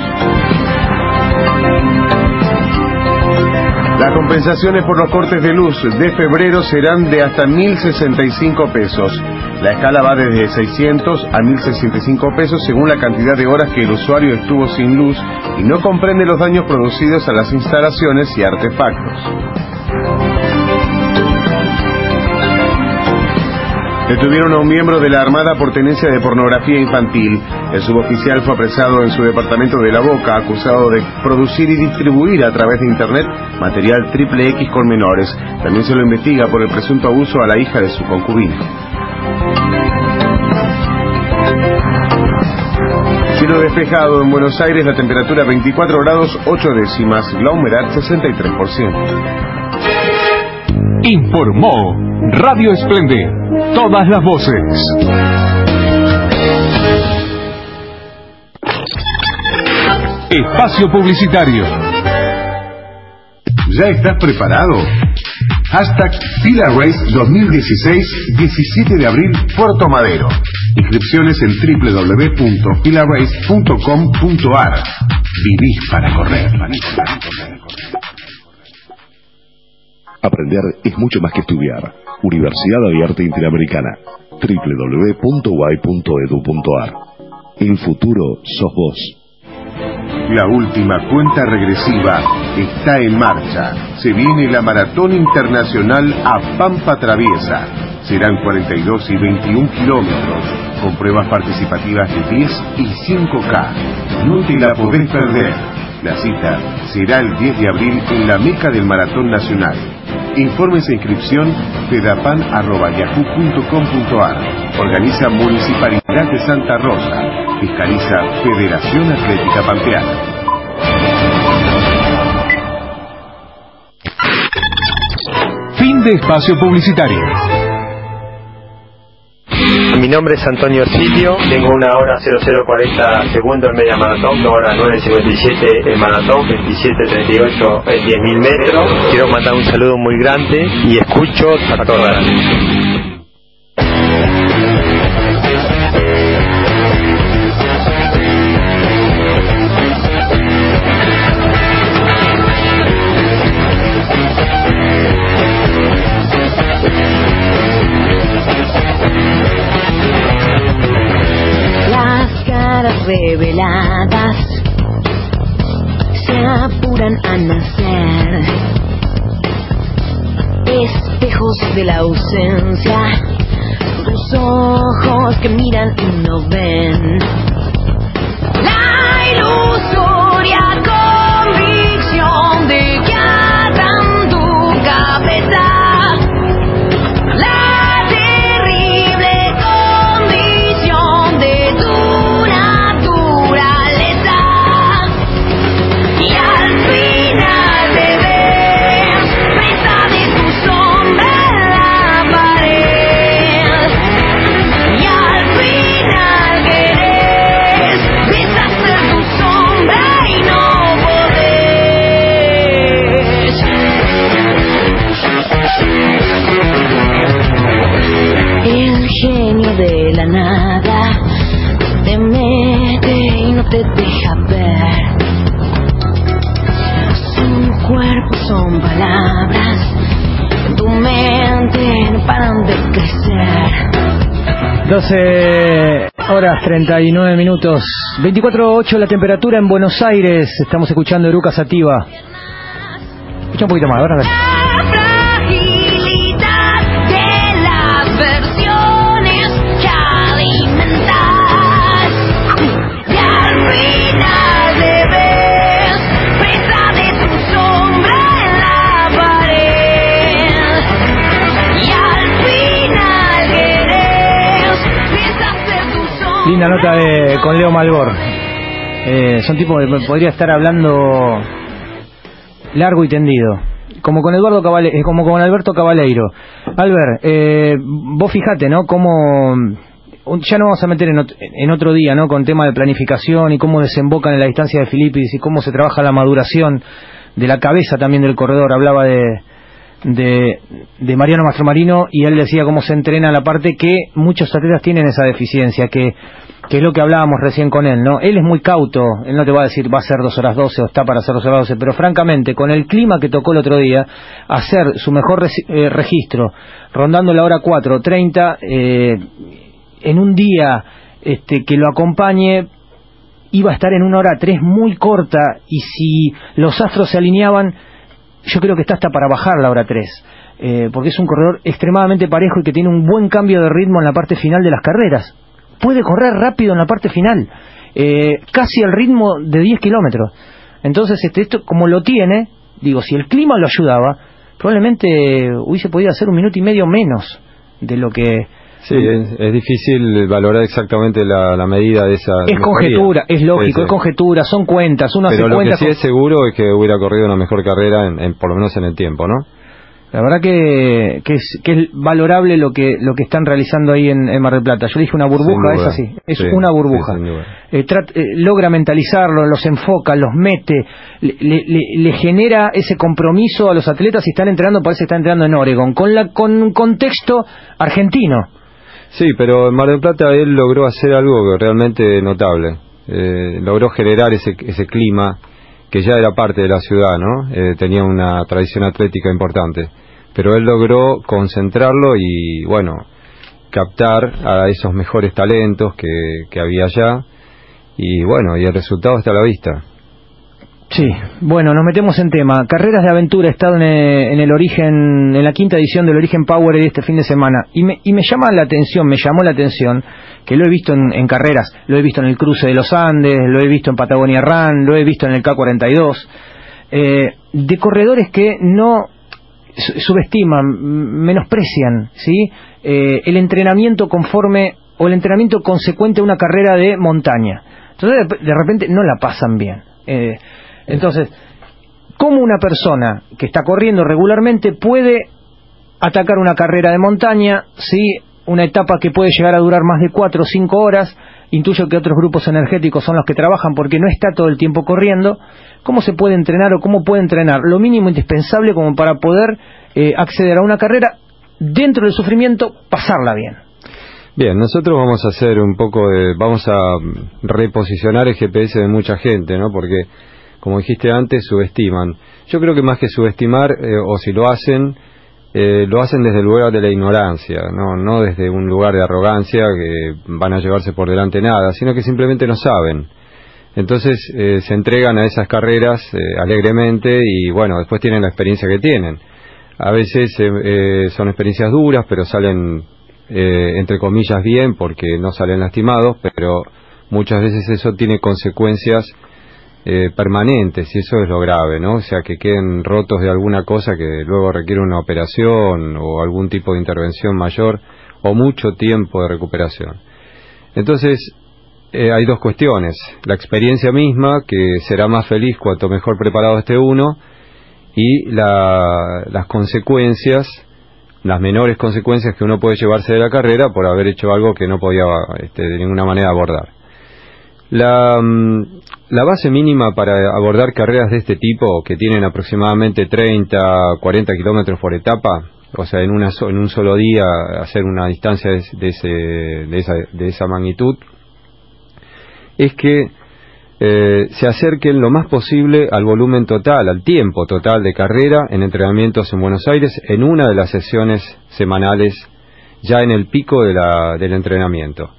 S6: Las compensaciones por los cortes de luz de febrero serán de hasta 1.065 pesos. La escala va desde 600 a 1.065 pesos según la cantidad de horas que el usuario estuvo sin luz y no comprende los daños producidos a las instalaciones y artefactos. Detuvieron a un miembro de la Armada por tenencia de pornografía infantil. El suboficial fue apresado en su departamento de La Boca, acusado de producir y distribuir a través de Internet material triple X con menores. También se lo investiga por el presunto abuso a la hija de su concubina. Cielo despejado en Buenos Aires, la temperatura 24 grados 8 décimas, la humedad 63%.
S3: Informó Radio Esplendor. Todas las voces. Espacio Publicitario.
S6: ¿Ya estás preparado? Hashtag Fila Race 2016, 17 de abril, Puerto Madero. Inscripciones en www.filarace.com.ar. Vivís para correr.
S7: Aprender es mucho más que estudiar. Universidad Abierta Interamericana. www.uy.edu.ar. El futuro sos vos.
S6: La última cuenta regresiva está en marcha. Se viene la Maratón Internacional a Pampa Traviesa. Serán 42 y 21 kilómetros, con pruebas participativas de 10 y 5K. No te la podés perder. La cita será el 10 de abril en la meca del Maratón Nacional. Informes e inscripción pedapan.yahoo.com.ar Organiza Municipalidad de Santa Rosa. Fiscaliza Federación Atlética Pampeana.
S3: Fin de espacio publicitario.
S8: Nombre es Antonio Silio, tengo una hora 0040 segundos en media maratón, dos horas 9.57 el maratón, 27.38 en 10.000 metros. Quiero mandar un saludo muy grande y escucho a todas.
S9: Se apuran a nacer. Espejos de la ausencia, tus ojos que miran y no ven.
S2: 12 horas 39 minutos, 24.8 la temperatura en Buenos Aires. Estamos escuchando Eruca Sativa. Escucha un poquito más, ahora. Linda nota de, con Leo Malbor. Eh, son tipos que podría estar hablando largo y tendido. Como con Eduardo Cabale, eh, como con Alberto Cabaleiro. Albert, eh, vos fijate, ¿no? Cómo ya no vamos a meter en, en otro día, ¿no? Con tema de planificación y cómo desembocan en la distancia de Filipis y cómo se trabaja la maduración de la cabeza también del corredor. Hablaba de, de, de Mariano Mastromarino y él decía cómo se entrena la parte que muchos atletas tienen esa deficiencia, que, que es lo que hablábamos recién con él, ¿no? Él es muy cauto, él no te va a decir va a ser dos horas 12 o está para hacer dos horas 12, pero francamente, con el clima que tocó el otro día, hacer su mejor eh, registro, rondando la hora 4, 30, eh, en un día este, que lo acompañe, iba a estar en una hora 3 muy corta y si los astros se alineaban, yo creo que está hasta para bajar la hora 3. eh, porque es un corredor extremadamente parejo y que tiene un buen cambio de ritmo en la parte final de las carreras. Puede correr rápido en la parte final, eh, casi al ritmo de 10 kilómetros. Entonces, este, esto como lo tiene, digo, si el clima lo ayudaba, probablemente hubiese podido hacer un minuto y medio menos de lo que
S4: Sí, es, es difícil valorar exactamente la, la medida de esa.
S2: es
S4: mejoría.
S2: conjetura, es lógico,
S4: Sí, sí.
S2: es conjetura, son cuentas, uno
S4: Pero
S2: hace
S4: lo que
S2: cuentas
S4: sí
S2: con-
S4: es seguro es que hubiera corrido una mejor carrera, en, en- por lo menos en el tiempo, ¿no?
S2: La verdad que, que, es, que es valorable lo que lo que están realizando ahí en, en Mar del Plata. Yo dije una burbuja, es así, es
S4: Sí,
S2: una burbuja.
S4: sí.
S2: Eh, trat- eh, logra mentalizarlo, los enfoca, los mete, le, le- le- le genera ese compromiso a los atletas y están entrenando, parece que están entrenando en Oregon, con, la, con un contexto argentino.
S4: Sí, pero en Mar del Plata él logró hacer algo realmente notable. Eh, logró generar ese, ese clima que ya era parte de la ciudad, ¿no? Eh, tenía una tradición atlética importante. Pero él logró concentrarlo y, bueno, captar a esos mejores talentos que, que había allá. Y bueno, y el resultado está a la vista.
S2: Sí, bueno, nos metemos en tema. Carreras de aventura he estado en el, en el origen, en la quinta edición del Origen Power de este fin de semana. Y me, y me llama la atención, me llamó la atención, que lo he visto en, en carreras, lo he visto en el cruce de los Andes, lo he visto en Patagonia Run, lo he visto en el K42, eh, de corredores que no su- subestiman, menosprecian, ¿sí? Eh, el entrenamiento conforme o el entrenamiento consecuente a una carrera de montaña. Entonces de repente no la pasan bien. Eh, entonces, ¿cómo una persona que está corriendo regularmente puede atacar una carrera de montaña, sí, una etapa que puede llegar a durar más de cuatro o cinco horas, intuyo que otros grupos energéticos son los que trabajan porque no está todo el tiempo corriendo, ¿cómo se puede entrenar o cómo puede entrenar lo mínimo indispensable como para poder eh, acceder a una carrera dentro del sufrimiento, pasarla bien?
S4: Bien, nosotros vamos a hacer un poco de, vamos a reposicionar el GPS de mucha gente, ¿no? Porque, como dijiste antes, subestiman. Yo creo que más que subestimar, eh, o si lo hacen, eh, lo hacen desde el lugar de la ignorancia, ¿no? No desde un lugar de arrogancia que van a llevarse por delante nada, sino que simplemente no saben. Entonces eh, se entregan a esas carreras eh, alegremente y bueno, después tienen la experiencia que tienen. A veces son experiencias duras, pero salen entre comillas bien porque no salen lastimados, pero muchas veces eso tiene consecuencias eh, permanentes y eso es lo grave, ¿no? O sea, que queden rotos de alguna cosa que luego requiere una operación o algún tipo de intervención mayor o mucho tiempo de recuperación. Entonces, eh, hay dos cuestiones. La experiencia misma, que será más feliz cuanto mejor preparado esté uno, y la- las consecuencias, las menores consecuencias que uno puede llevarse de la carrera por haber hecho algo que no podía este, de ninguna manera abordar. La, mm, la base mínima para abordar carreras de este tipo, que tienen aproximadamente 30, 40 kilómetros por etapa, o sea, en, una en un solo día hacer una distancia de, de ese, de, esa, de esa magnitud, es que eh, se acerquen lo más posible al volumen total, al tiempo total de carrera en entrenamientos en Buenos Aires en una de las sesiones semanales ya en el pico de la- del entrenamiento.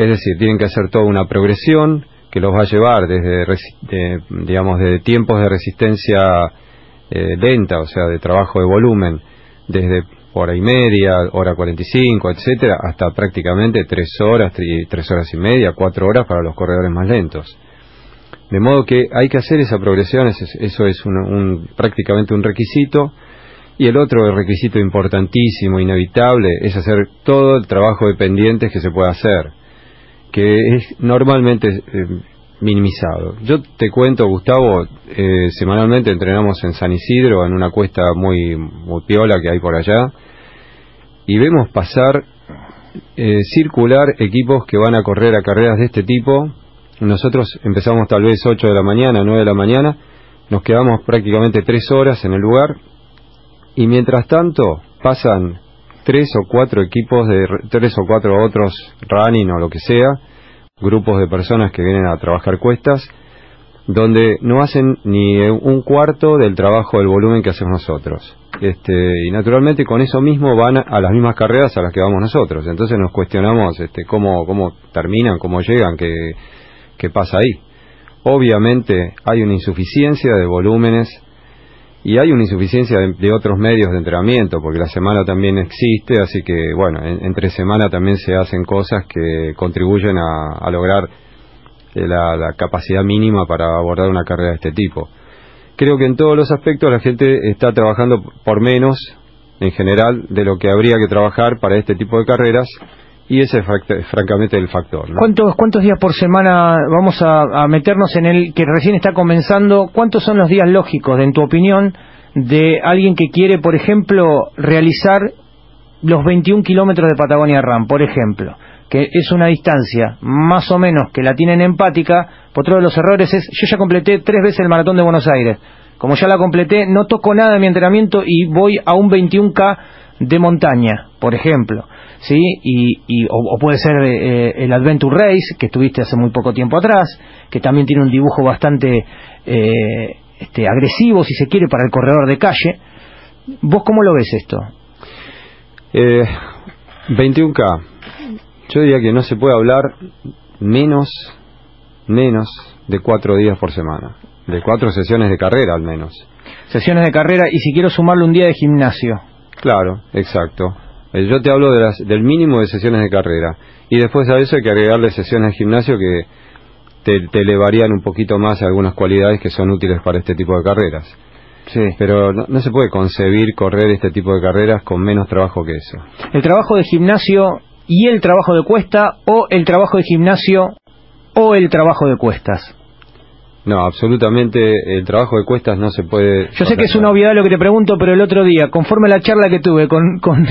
S4: Es decir, tienen que hacer toda una progresión que los va a llevar desde, de, digamos, de tiempos de resistencia eh, lenta, o sea, de trabajo de volumen, desde hora y media, hora 45, etcétera, hasta prácticamente tres horas, tres horas y media, cuatro horas para los corredores más lentos. De modo que hay que hacer esa progresión, eso es, eso es un- un- prácticamente un requisito. Y el otro requisito importantísimo, inevitable, es hacer todo el trabajo de pendientes que se pueda hacer, que es normalmente eh, minimizado. Yo te cuento, Gustavo, eh, semanalmente entrenamos en San Isidro, en una cuesta muy, muy piola que hay por allá, y vemos pasar eh, circular equipos que van a correr a carreras de este tipo. Nosotros empezamos tal vez 8 de la mañana, 9 de la mañana, nos quedamos prácticamente 3 horas en el lugar y mientras tanto pasan tres o cuatro equipos de tres o cuatro otros running o lo que sea, grupos de personas que vienen a trabajar cuestas, donde no hacen ni un cuarto del trabajo del volumen que hacemos nosotros. Este, y naturalmente con eso mismo van a las mismas carreras a las que vamos nosotros. Entonces nos cuestionamos este, cómo, cómo terminan, cómo llegan, qué, qué pasa ahí. Obviamente hay una insuficiencia de volúmenes y hay una insuficiencia de, otros medios de entrenamiento, porque la semana también existe, así que bueno, en- entre semana también se hacen cosas que contribuyen a, lograr eh, la capacidad mínima para abordar una carrera de este tipo. Creo que en todos los aspectos la gente está trabajando por menos, en general, de lo que habría que trabajar para este tipo de carreras, y ese es francamente el factor.
S2: ¿Cuántos, ¿Cuántos días por semana vamos a, a meternos en el que recién está comenzando? ¿Cuántos son los días lógicos, en tu opinión, de alguien que quiere, por ejemplo, realizar los 21 kilómetros de Patagonia Ram, por ejemplo, que es una distancia más o menos que la tienen empática, otro de los errores es, yo ya completé tres veces el maratón de Buenos Aires, como ya la completé, no toco nada de mi entrenamiento y voy a un 21K de montaña, por ejemplo, ¿sí? Y, o, puede ser eh, el Adventure Race, que estuviste hace muy poco tiempo atrás, que también tiene un dibujo bastante eh, este, agresivo, si se quiere, para el corredor de calle. ¿Vos cómo lo ves esto?
S4: Eh, 21K. Yo diría que no se puede hablar menos, menos de cuatro días por semana. De cuatro sesiones de carrera al menos.
S2: Sesiones de carrera y si quiero sumarle un día de gimnasio.
S4: Claro, exacto. Eh, yo te hablo de las, del mínimo de sesiones de carrera. Y después a eso hay que agregarle sesiones de gimnasio que te, elevarían un poquito más algunas cualidades que son útiles para este tipo de carreras.
S2: Sí.
S4: Pero no, no, se puede concebir correr este tipo de carreras con menos trabajo que eso.
S2: El trabajo de gimnasio y el trabajo de cuesta o el trabajo de gimnasio o el trabajo de cuestas.
S4: No, absolutamente el trabajo de cuestas no se puede...
S2: Yo sé que es una obviedad lo que te pregunto, pero el otro día, conforme a la charla que tuve con, con,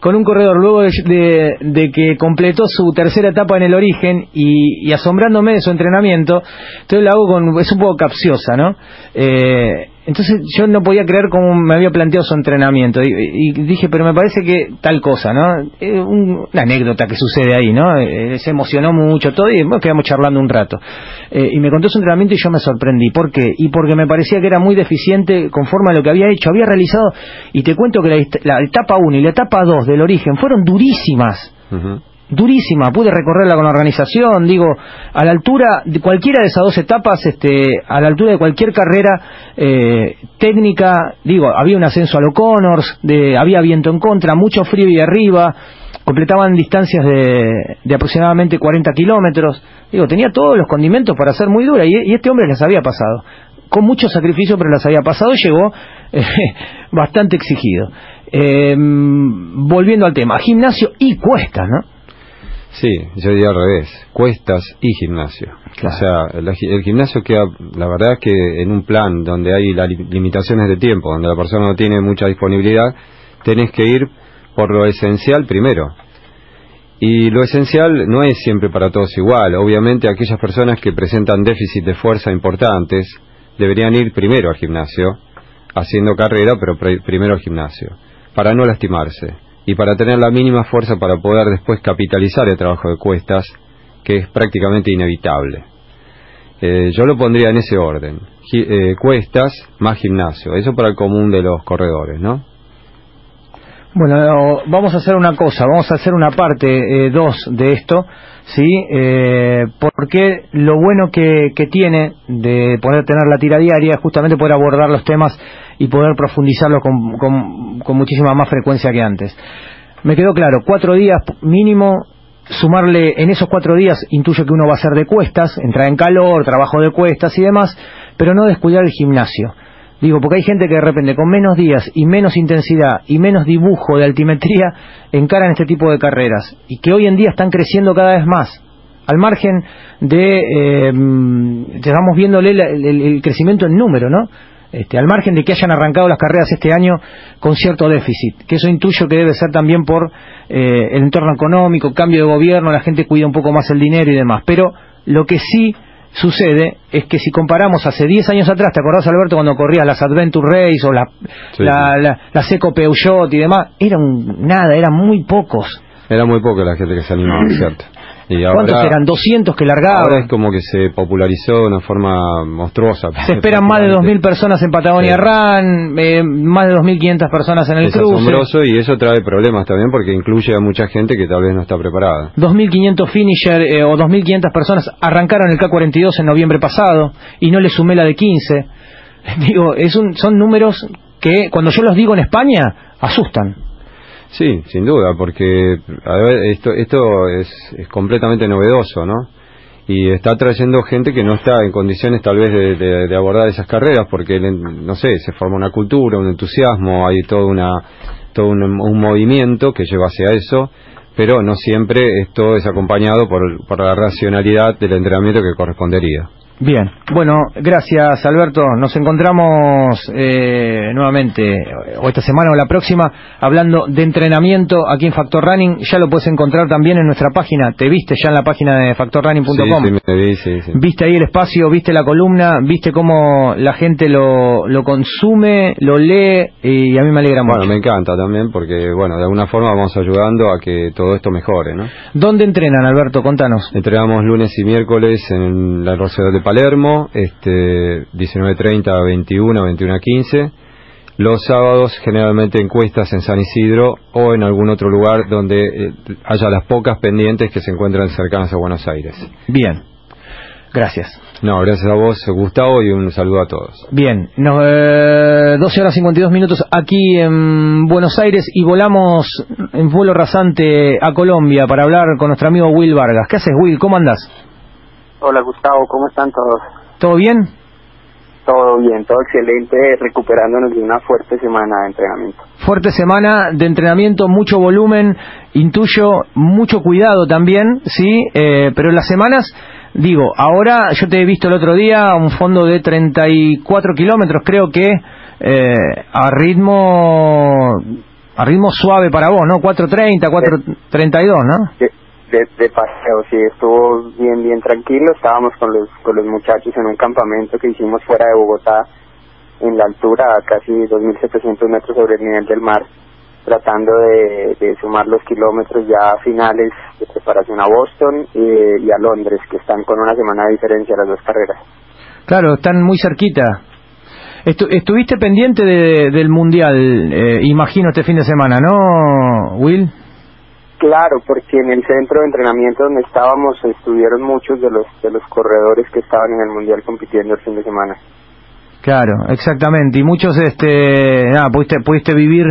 S2: con un corredor, luego de, de, que completó su tercera etapa en el origen y, y asombrándome de su entrenamiento, entonces la hago con... es un poco capciosa, ¿no? Eh, entonces yo no podía creer cómo me había planteado su entrenamiento y, dije, pero me parece que tal cosa, ¿no? una anécdota que sucede ahí, ¿no? Eh, se emocionó mucho todo y quedamos charlando un rato. Eh, y me contó su entrenamiento y yo me sorprendí. ¿Por qué? Y porque me parecía que era muy deficiente conforme a lo que había hecho. Había realizado, y te cuento que la, etapa 1 y la etapa 2 del origen fueron durísimas durísima, pude recorrerla con la organización, digo, a la altura de cualquiera de esas dos etapas, este, a la altura de cualquier carrera eh, técnica, digo, había un ascenso a lo Connors, de, había viento en contra, mucho frío y arriba, completaban distancias de, aproximadamente 40 kilómetros, digo, tenía todos los condimentos para ser muy dura, y, este hombre les había pasado, con mucho sacrificio, pero las había pasado, y llegó bastante exigido. Eh, volviendo al tema, gimnasio y cuesta, ¿no?
S4: Sí, yo diría al revés, cuestas y gimnasio. O sea, el, gimnasio queda, la verdad es que en un plan donde hay las limitaciones de tiempo, donde la persona no tiene mucha disponibilidad, tenés que ir por lo esencial primero. Y lo esencial no es siempre para todos igual. Obviamente aquellas personas que presentan déficit de fuerza importantes deberían ir primero al gimnasio, haciendo carrera, pero primero al gimnasio, para no lastimarse y para tener la mínima fuerza para poder después capitalizar el trabajo de cuestas, que es prácticamente inevitable. Eh, yo lo pondría en ese orden. Eh, cuestas más gimnasio. Eso para el común de los corredores, ¿no?
S2: Bueno, vamos a hacer una cosa, vamos a hacer una parte 2 eh, de esto, ¿sí? porque lo bueno que, que, tiene de poder tener la tira diaria es justamente poder abordar los temas y poder profundizarlo con, con, muchísima más frecuencia que antes. Me quedó claro, cuatro días mínimo, sumarle en esos cuatro días, intuyo que uno va a hacer de cuestas, entrar en calor, trabajo de cuestas y demás, pero no descuidar el gimnasio. Digo, porque hay gente que de repente con menos días y menos intensidad y menos dibujo de altimetría encaran este tipo de carreras y que hoy en día están creciendo cada vez más. Al margen de, eh, estamos viéndole el, crecimiento en número, ¿no? Este, al margen de que hayan arrancado las carreras este año con cierto déficit, que eso intuyo que debe ser también por eh, el entorno económico, cambio de gobierno, la gente cuida un poco más el dinero y demás. Pero lo que sí sucede es que si comparamos hace 10 años atrás, ¿te acordás Alberto cuando corrías las Adventure Race o la, la, la, Seco Peugeot y demás? Eran nada, eran muy pocos.
S4: Era muy poca la gente que se animaba, ¿cierto?
S2: ¿Cuántos eran? 200 que largaban.
S4: Ahora es como que se popularizó de una forma monstruosa.
S2: Se esperan más de 2.000 personas en Patagonia Run, eh, más de 2.500 personas en el
S4: es
S2: cruce.
S4: asombroso y eso trae problemas también porque incluye a mucha gente que tal vez no está preparada.
S2: 2.500 finisher eh, o 2.500 personas arrancaron el K42 en noviembre pasado y no le sumé la de 15. Digo, es un, son números que cuando yo los digo en España asustan.
S4: Sí, sin duda, porque esto, esto es, es, completamente novedoso, ¿no? Y está trayendo gente que no está en condiciones tal vez de, abordar esas carreras, porque, no sé, se forma una cultura, un entusiasmo, hay todo, una, todo un, movimiento que lleva hacia eso, pero no siempre esto es acompañado por, por la racionalidad del entrenamiento que correspondería.
S2: Bien, bueno, gracias Alberto. Nos encontramos eh, nuevamente, o esta semana o la próxima, hablando de entrenamiento aquí en Factor Running. Ya lo puedes encontrar también en nuestra página. Te viste ya en la página de factorrunning.com.
S4: Sí, sí, vi, sí, sí.
S2: Viste ahí el espacio, viste la columna, viste cómo la gente lo, lo consume, lo lee y a mí me alegra mucho.
S4: Bueno, me encanta también porque, bueno, de alguna forma vamos ayudando a que todo esto mejore, ¿no?
S2: ¿Dónde entrenan, Alberto? Contanos.
S4: Entrenamos lunes y miércoles en la Rosedad de Palermo, este, 19.30 a 21, 21 a 15. Los sábados generalmente encuestas en San Isidro o en algún otro lugar donde eh, haya las pocas pendientes que se encuentran cercanas a Buenos Aires.
S2: Bien, gracias.
S4: No, gracias a vos, Gustavo, y un saludo a todos.
S2: Bien, no, eh, 12 horas 52 minutos aquí en Buenos Aires y volamos en vuelo rasante a Colombia para hablar con nuestro amigo Will Vargas. ¿Qué haces, Will? ¿Cómo andas?
S10: Hola Gustavo, ¿cómo están todos?
S2: ¿Todo bien?
S10: Todo bien, todo excelente, recuperándonos de una fuerte semana de entrenamiento.
S2: Fuerte semana de entrenamiento, mucho volumen, intuyo, mucho cuidado también, sí, eh, pero las semanas, digo, ahora yo te he visto el otro día un fondo de 34 kilómetros, creo que eh, a ritmo a ritmo suave para vos, ¿no? 4.30, 4.32, ¿no?
S10: De, de, de paseo, sí, estuvo bien, bien tranquilo. Estábamos con los, con los muchachos en un campamento que hicimos fuera de Bogotá, en la altura, a casi 2.700 metros sobre el nivel del mar, tratando de, de sumar los kilómetros ya finales de preparación a Boston y, y a Londres, que están con una semana de diferencia las dos carreras.
S2: Claro, están muy cerquita. Estu- estuviste pendiente de- del Mundial, eh, imagino, este fin de semana, ¿no, Will?
S10: Claro, porque en el centro de entrenamiento donde estábamos estuvieron muchos de los de los corredores que estaban en el mundial compitiendo el fin de semana.
S2: Claro, exactamente. Y muchos, este, nada, pudiste, pudiste vivir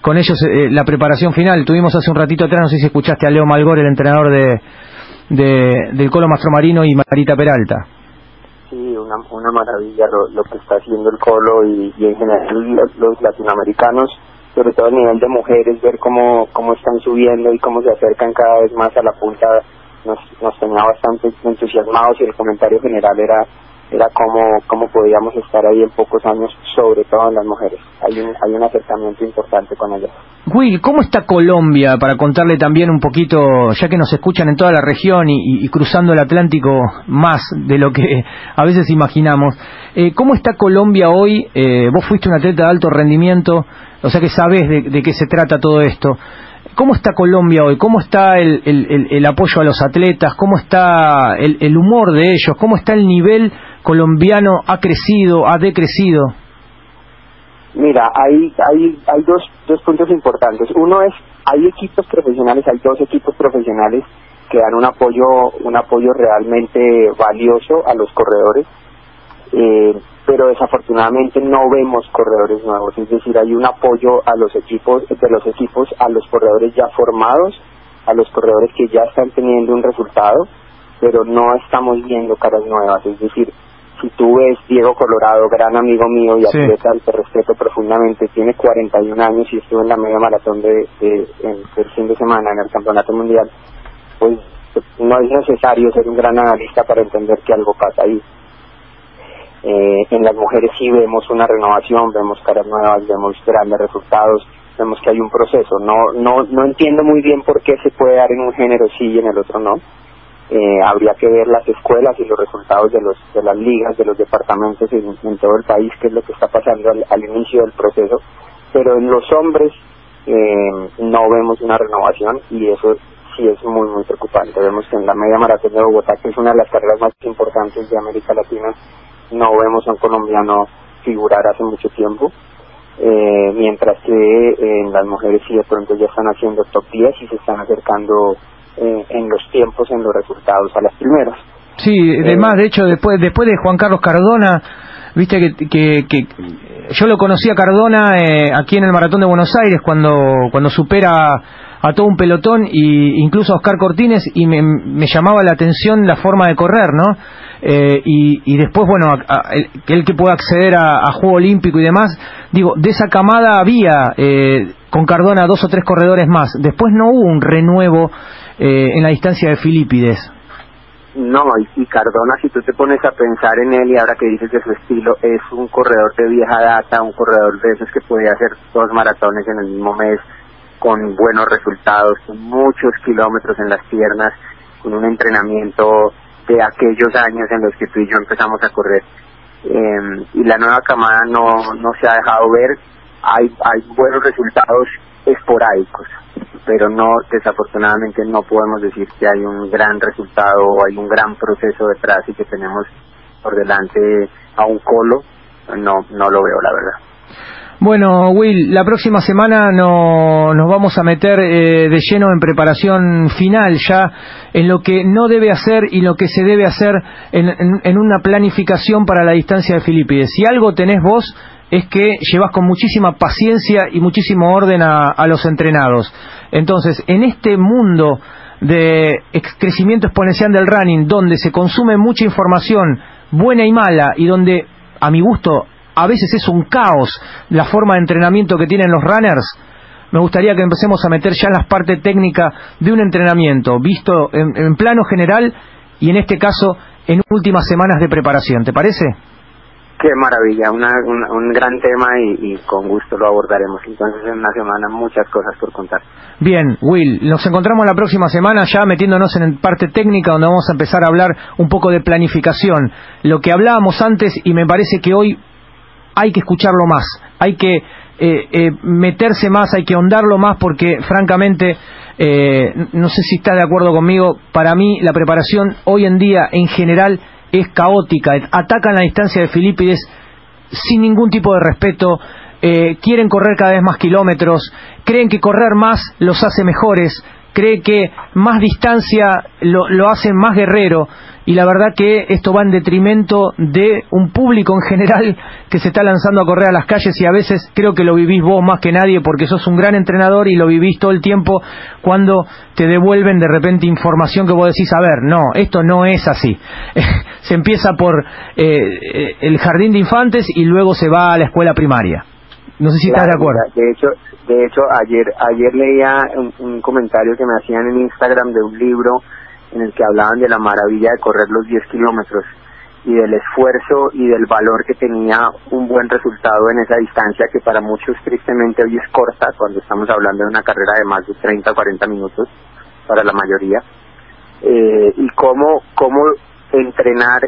S2: con ellos eh, la preparación final. Tuvimos hace un ratito atrás, no sé si escuchaste a Leo Malgor, el entrenador de, de- del Colo Mastromarino y Marita Peralta.
S10: Sí, una, una maravilla lo, lo que está haciendo el Colo y, y en general los, los latinoamericanos, sobre todo a nivel de mujeres, ver cómo, cómo están subiendo y cómo se acercan cada vez más a la punta, nos, nos tenía bastante entusiasmados y el comentario general era era cómo, cómo podíamos estar ahí en pocos años, sobre todo en las mujeres. Hay un, hay un acercamiento importante con ellas.
S2: Will, ¿cómo está Colombia? Para contarle también un poquito, ya que nos escuchan en toda la región y, cruzando el Atlántico más de lo que a veces imaginamos. Eh, ¿Cómo está Colombia hoy? Eh, vos fuiste un atleta de alto rendimiento, o sea que sabés de, de qué se trata todo esto. ¿Cómo está Colombia hoy? ¿Cómo está el, el- el- el apoyo a los atletas? ¿Cómo está el humor de ellos? ¿Cómo está el nivel colombiano? ¿Ha crecido? ¿Ha decrecido?
S10: Mira, hay, hay, hay dos, dos puntos importantes. Uno es, hay equipos profesionales, hay dos equipos profesionales que dan un apoyo, un apoyo realmente valioso a los corredores, eh, pero desafortunadamente no vemos corredores nuevos, es decir, hay un apoyo a los equipos, de los equipos a los corredores ya formados, a los corredores que ya están teniendo un resultado, pero no estamos viendo caras nuevas, es decir, si tú ves Diego Colorado, gran amigo mío y
S2: Sí.
S10: atleta al que respeto profundamente, tiene 41 años y estuvo en la media maratón de, de- en- del fin de semana en el campeonato mundial, pues no es necesario ser un gran analista para entender que algo pasa ahí. Eh, en las mujeres sí vemos una renovación, vemos caras nuevas, vemos grandes resultados, vemos que hay un proceso. No, no, no entiendo muy bien por qué se puede dar en un género sí y en el otro no. Eh, habría que ver las escuelas y los resultados de los de las ligas, de los departamentos en, en todo el país, qué es lo que está pasando al, al inicio del proceso. Pero en los hombres eh, no vemos una renovación y eso sí es muy, muy preocupante. Vemos que en la media maratón de Bogotá, que es una de las carreras más importantes de América Latina, no vemos a un colombiano figurar hace mucho tiempo. Eh, mientras que eh, en las mujeres sí de pronto ya están haciendo top 10 y se están acercando eh, en los tiempos, en los resultados a las primeras.
S2: Sí, además, de hecho, después después de Juan Carlos Cardona, viste que, que, que yo lo conocí a Cardona eh, aquí en el Maratón de Buenos Aires cuando cuando supera a todo un pelotón y incluso a Oscar Cortines y me, me llamaba la atención la forma de correr, ¿no? Eh, y, y después, bueno, a- a- el, que el que pueda acceder a, a Juego Olímpico y demás, digo, de esa camada había eh, con Cardona dos o tres corredores más. Después no hubo un renuevo eh, en la distancia de Filipides.
S10: no, y, Cardona, si tú te pones a pensar en él y ahora que dices de su estilo, es un corredor de vieja data, un corredor de esos que podía hacer dos maratones en el mismo mes, con buenos resultados, con muchos kilómetros en las piernas, con un entrenamiento de aquellos años en los que tú y yo empezamos a correr. Eh, y la nueva camada no, no se ha dejado ver, hay, hay buenos resultados esporádicos, pero no, desafortunadamente no podemos decir que hay un gran resultado o hay un gran proceso detrás y que tenemos por delante a un colo, no, no lo veo la verdad.
S2: Bueno, Will, la próxima semana no, nos vamos a meter eh, de lleno en preparación final ya en lo que no debe hacer y lo que se debe hacer en, en- en una planificación para la distancia de Filipides. Si algo tenés vos es que llevas con muchísima paciencia y muchísimo orden a, los entrenados. Entonces, en este mundo de crecimiento exponencial del running, donde se consume mucha información buena y mala y donde, a mi gusto, a veces es un caos la forma de entrenamiento que tienen los runners, me gustaría que empecemos a meter ya en las partes técnicas de un entrenamiento, visto en plano general y en este caso en últimas semanas de preparación. ¿Te parece?
S10: Qué maravilla, una, una- un gran tema y, con gusto lo abordaremos. Entonces en una semana muchas cosas por contar.
S2: Bien, Will, nos encontramos la próxima semana ya metiéndonos en parte técnica donde vamos a empezar a hablar un poco de planificación. Lo que hablábamos antes y me parece que hoy hay que escucharlo más, hay que eh, eh, meterse más, hay que ahondarlo más porque francamente, eh, no sé si está de acuerdo conmigo, para mí la preparación hoy en día en general es caótica, atacan la distancia de Filipides sin ningún tipo de respeto, eh, quieren correr cada vez más kilómetros, creen que correr más los hace mejores, cree que más distancia lo, lo hace más guerrero y la verdad que esto va en detrimento de un público en general que se está lanzando a correr a las calles y a veces creo que lo vivís vos más que nadie porque sos un gran entrenador y lo vivís todo el tiempo cuando te devuelven de repente información que vos decís, a ver, no, esto no es así. se empieza por eh, el jardín de infantes y luego se va a la escuela primaria. No sé si estás de acuerdo.
S10: De hecho, de hecho ayer ayer leía un, un comentario que me hacían en Instagram de un libro en el que hablaban de la maravilla de correr los 10 kilómetros y del esfuerzo y del valor que tenía un buen resultado en esa distancia que para muchos tristemente hoy es corta cuando estamos hablando de una carrera de más de 30 o 40 minutos para la mayoría eh, y cómo cómo entrenar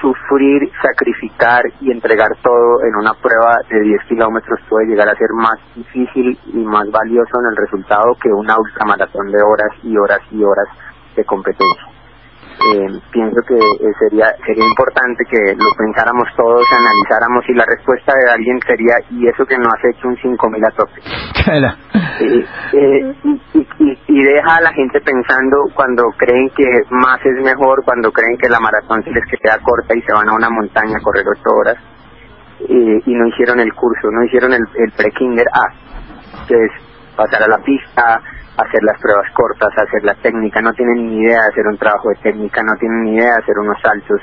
S10: sufrir, sacrificar y entregar todo en una prueba de 10 kilómetros puede llegar a ser más difícil y más valioso en el resultado que una ultramaratón de horas y horas y horas de competencia. Eh, pienso que eh, sería sería importante que lo pensáramos todos, analizáramos y la respuesta de alguien sería y eso que no has hecho un 5000 a tope. Eh, eh, y, y- y- y deja a la gente pensando cuando creen que más es mejor, cuando creen que la maratón se les queda corta y se van a una montaña a correr ocho horas y no hicieron el curso, no hicieron el, el pre-kinder A, que es pasar a la pista, hacer las pruebas cortas, hacer la técnica, no tienen ni idea de hacer un trabajo de técnica, no tienen ni idea de hacer unos saltos,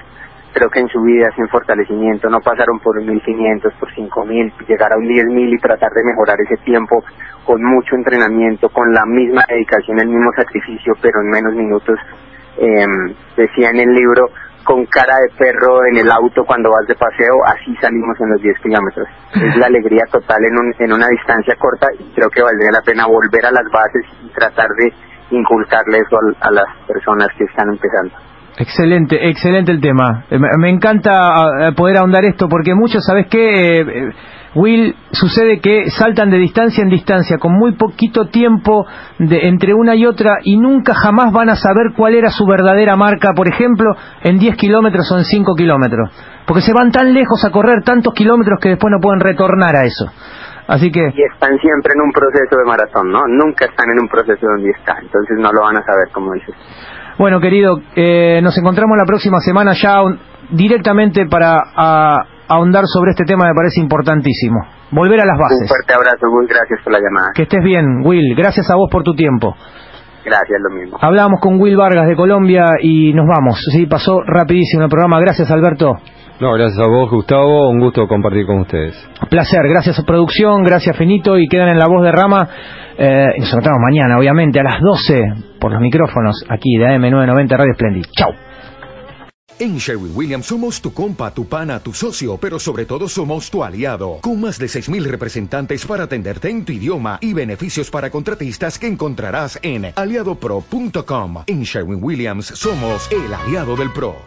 S10: creo que en su vida sin fortalecimiento. No pasaron por un 1500, por 5000, llegar a un 10000 y tratar de mejorar ese tiempo con mucho entrenamiento, con la misma dedicación, el mismo sacrificio, pero en menos minutos. Eh, decía en el libro, con cara de perro en el auto cuando vas de paseo, así salimos en los 10 kilómetros. Es la alegría total en, un, en una distancia corta y creo que valdría la pena volver a las bases y tratar de inculcarle eso a, a las personas que están empezando.
S2: Excelente, excelente el tema. Eh, Me, encanta ah, poder ahondar esto porque muchos, ¿sabes qué? Eh, eh, Will, sucede que saltan de distancia en distancia con muy poquito tiempo de, entre una y otra y nunca jamás van a saber cuál era su verdadera marca, por ejemplo, en 10 kilómetros o en 5 kilómetros. Porque se van tan lejos a correr tantos kilómetros que después no pueden retornar a eso. Así que...
S10: Y están siempre en un proceso de maratón, ¿no? Nunca están en un proceso donde está, entonces no lo van a saber, como dices.
S2: Bueno, querido, eh, nos encontramos la próxima semana ya un- directamente para a- ahondar sobre este tema, me parece importantísimo. Volver a las
S10: Un
S2: bases.
S10: fuerte abrazo, muy gracias por la llamada.
S2: Que estés bien, Will. Gracias a vos por tu tiempo.
S10: Gracias, lo mismo.
S2: Hablábamos con Will Vargas de Colombia y nos vamos. Sí, pasó rapidísimo el programa. Gracias, Alberto.
S4: No, gracias a vos, Gustavo. Un gusto compartir con ustedes.
S2: Placer. Gracias a producción, gracias Finito y quedan en la voz de Rama. Eh, y nos encontramos mañana, obviamente, a las 12 por los micrófonos aquí de AM990 Radio Splendid. Chau.
S11: En Sherwin Williams somos tu compa, tu pana, tu socio, pero sobre todo somos tu aliado, con más de 6.000 representantes para atenderte en tu idioma y beneficios para contratistas que encontrarás en aliadopro.com. En Sherwin Williams somos el aliado del PRO.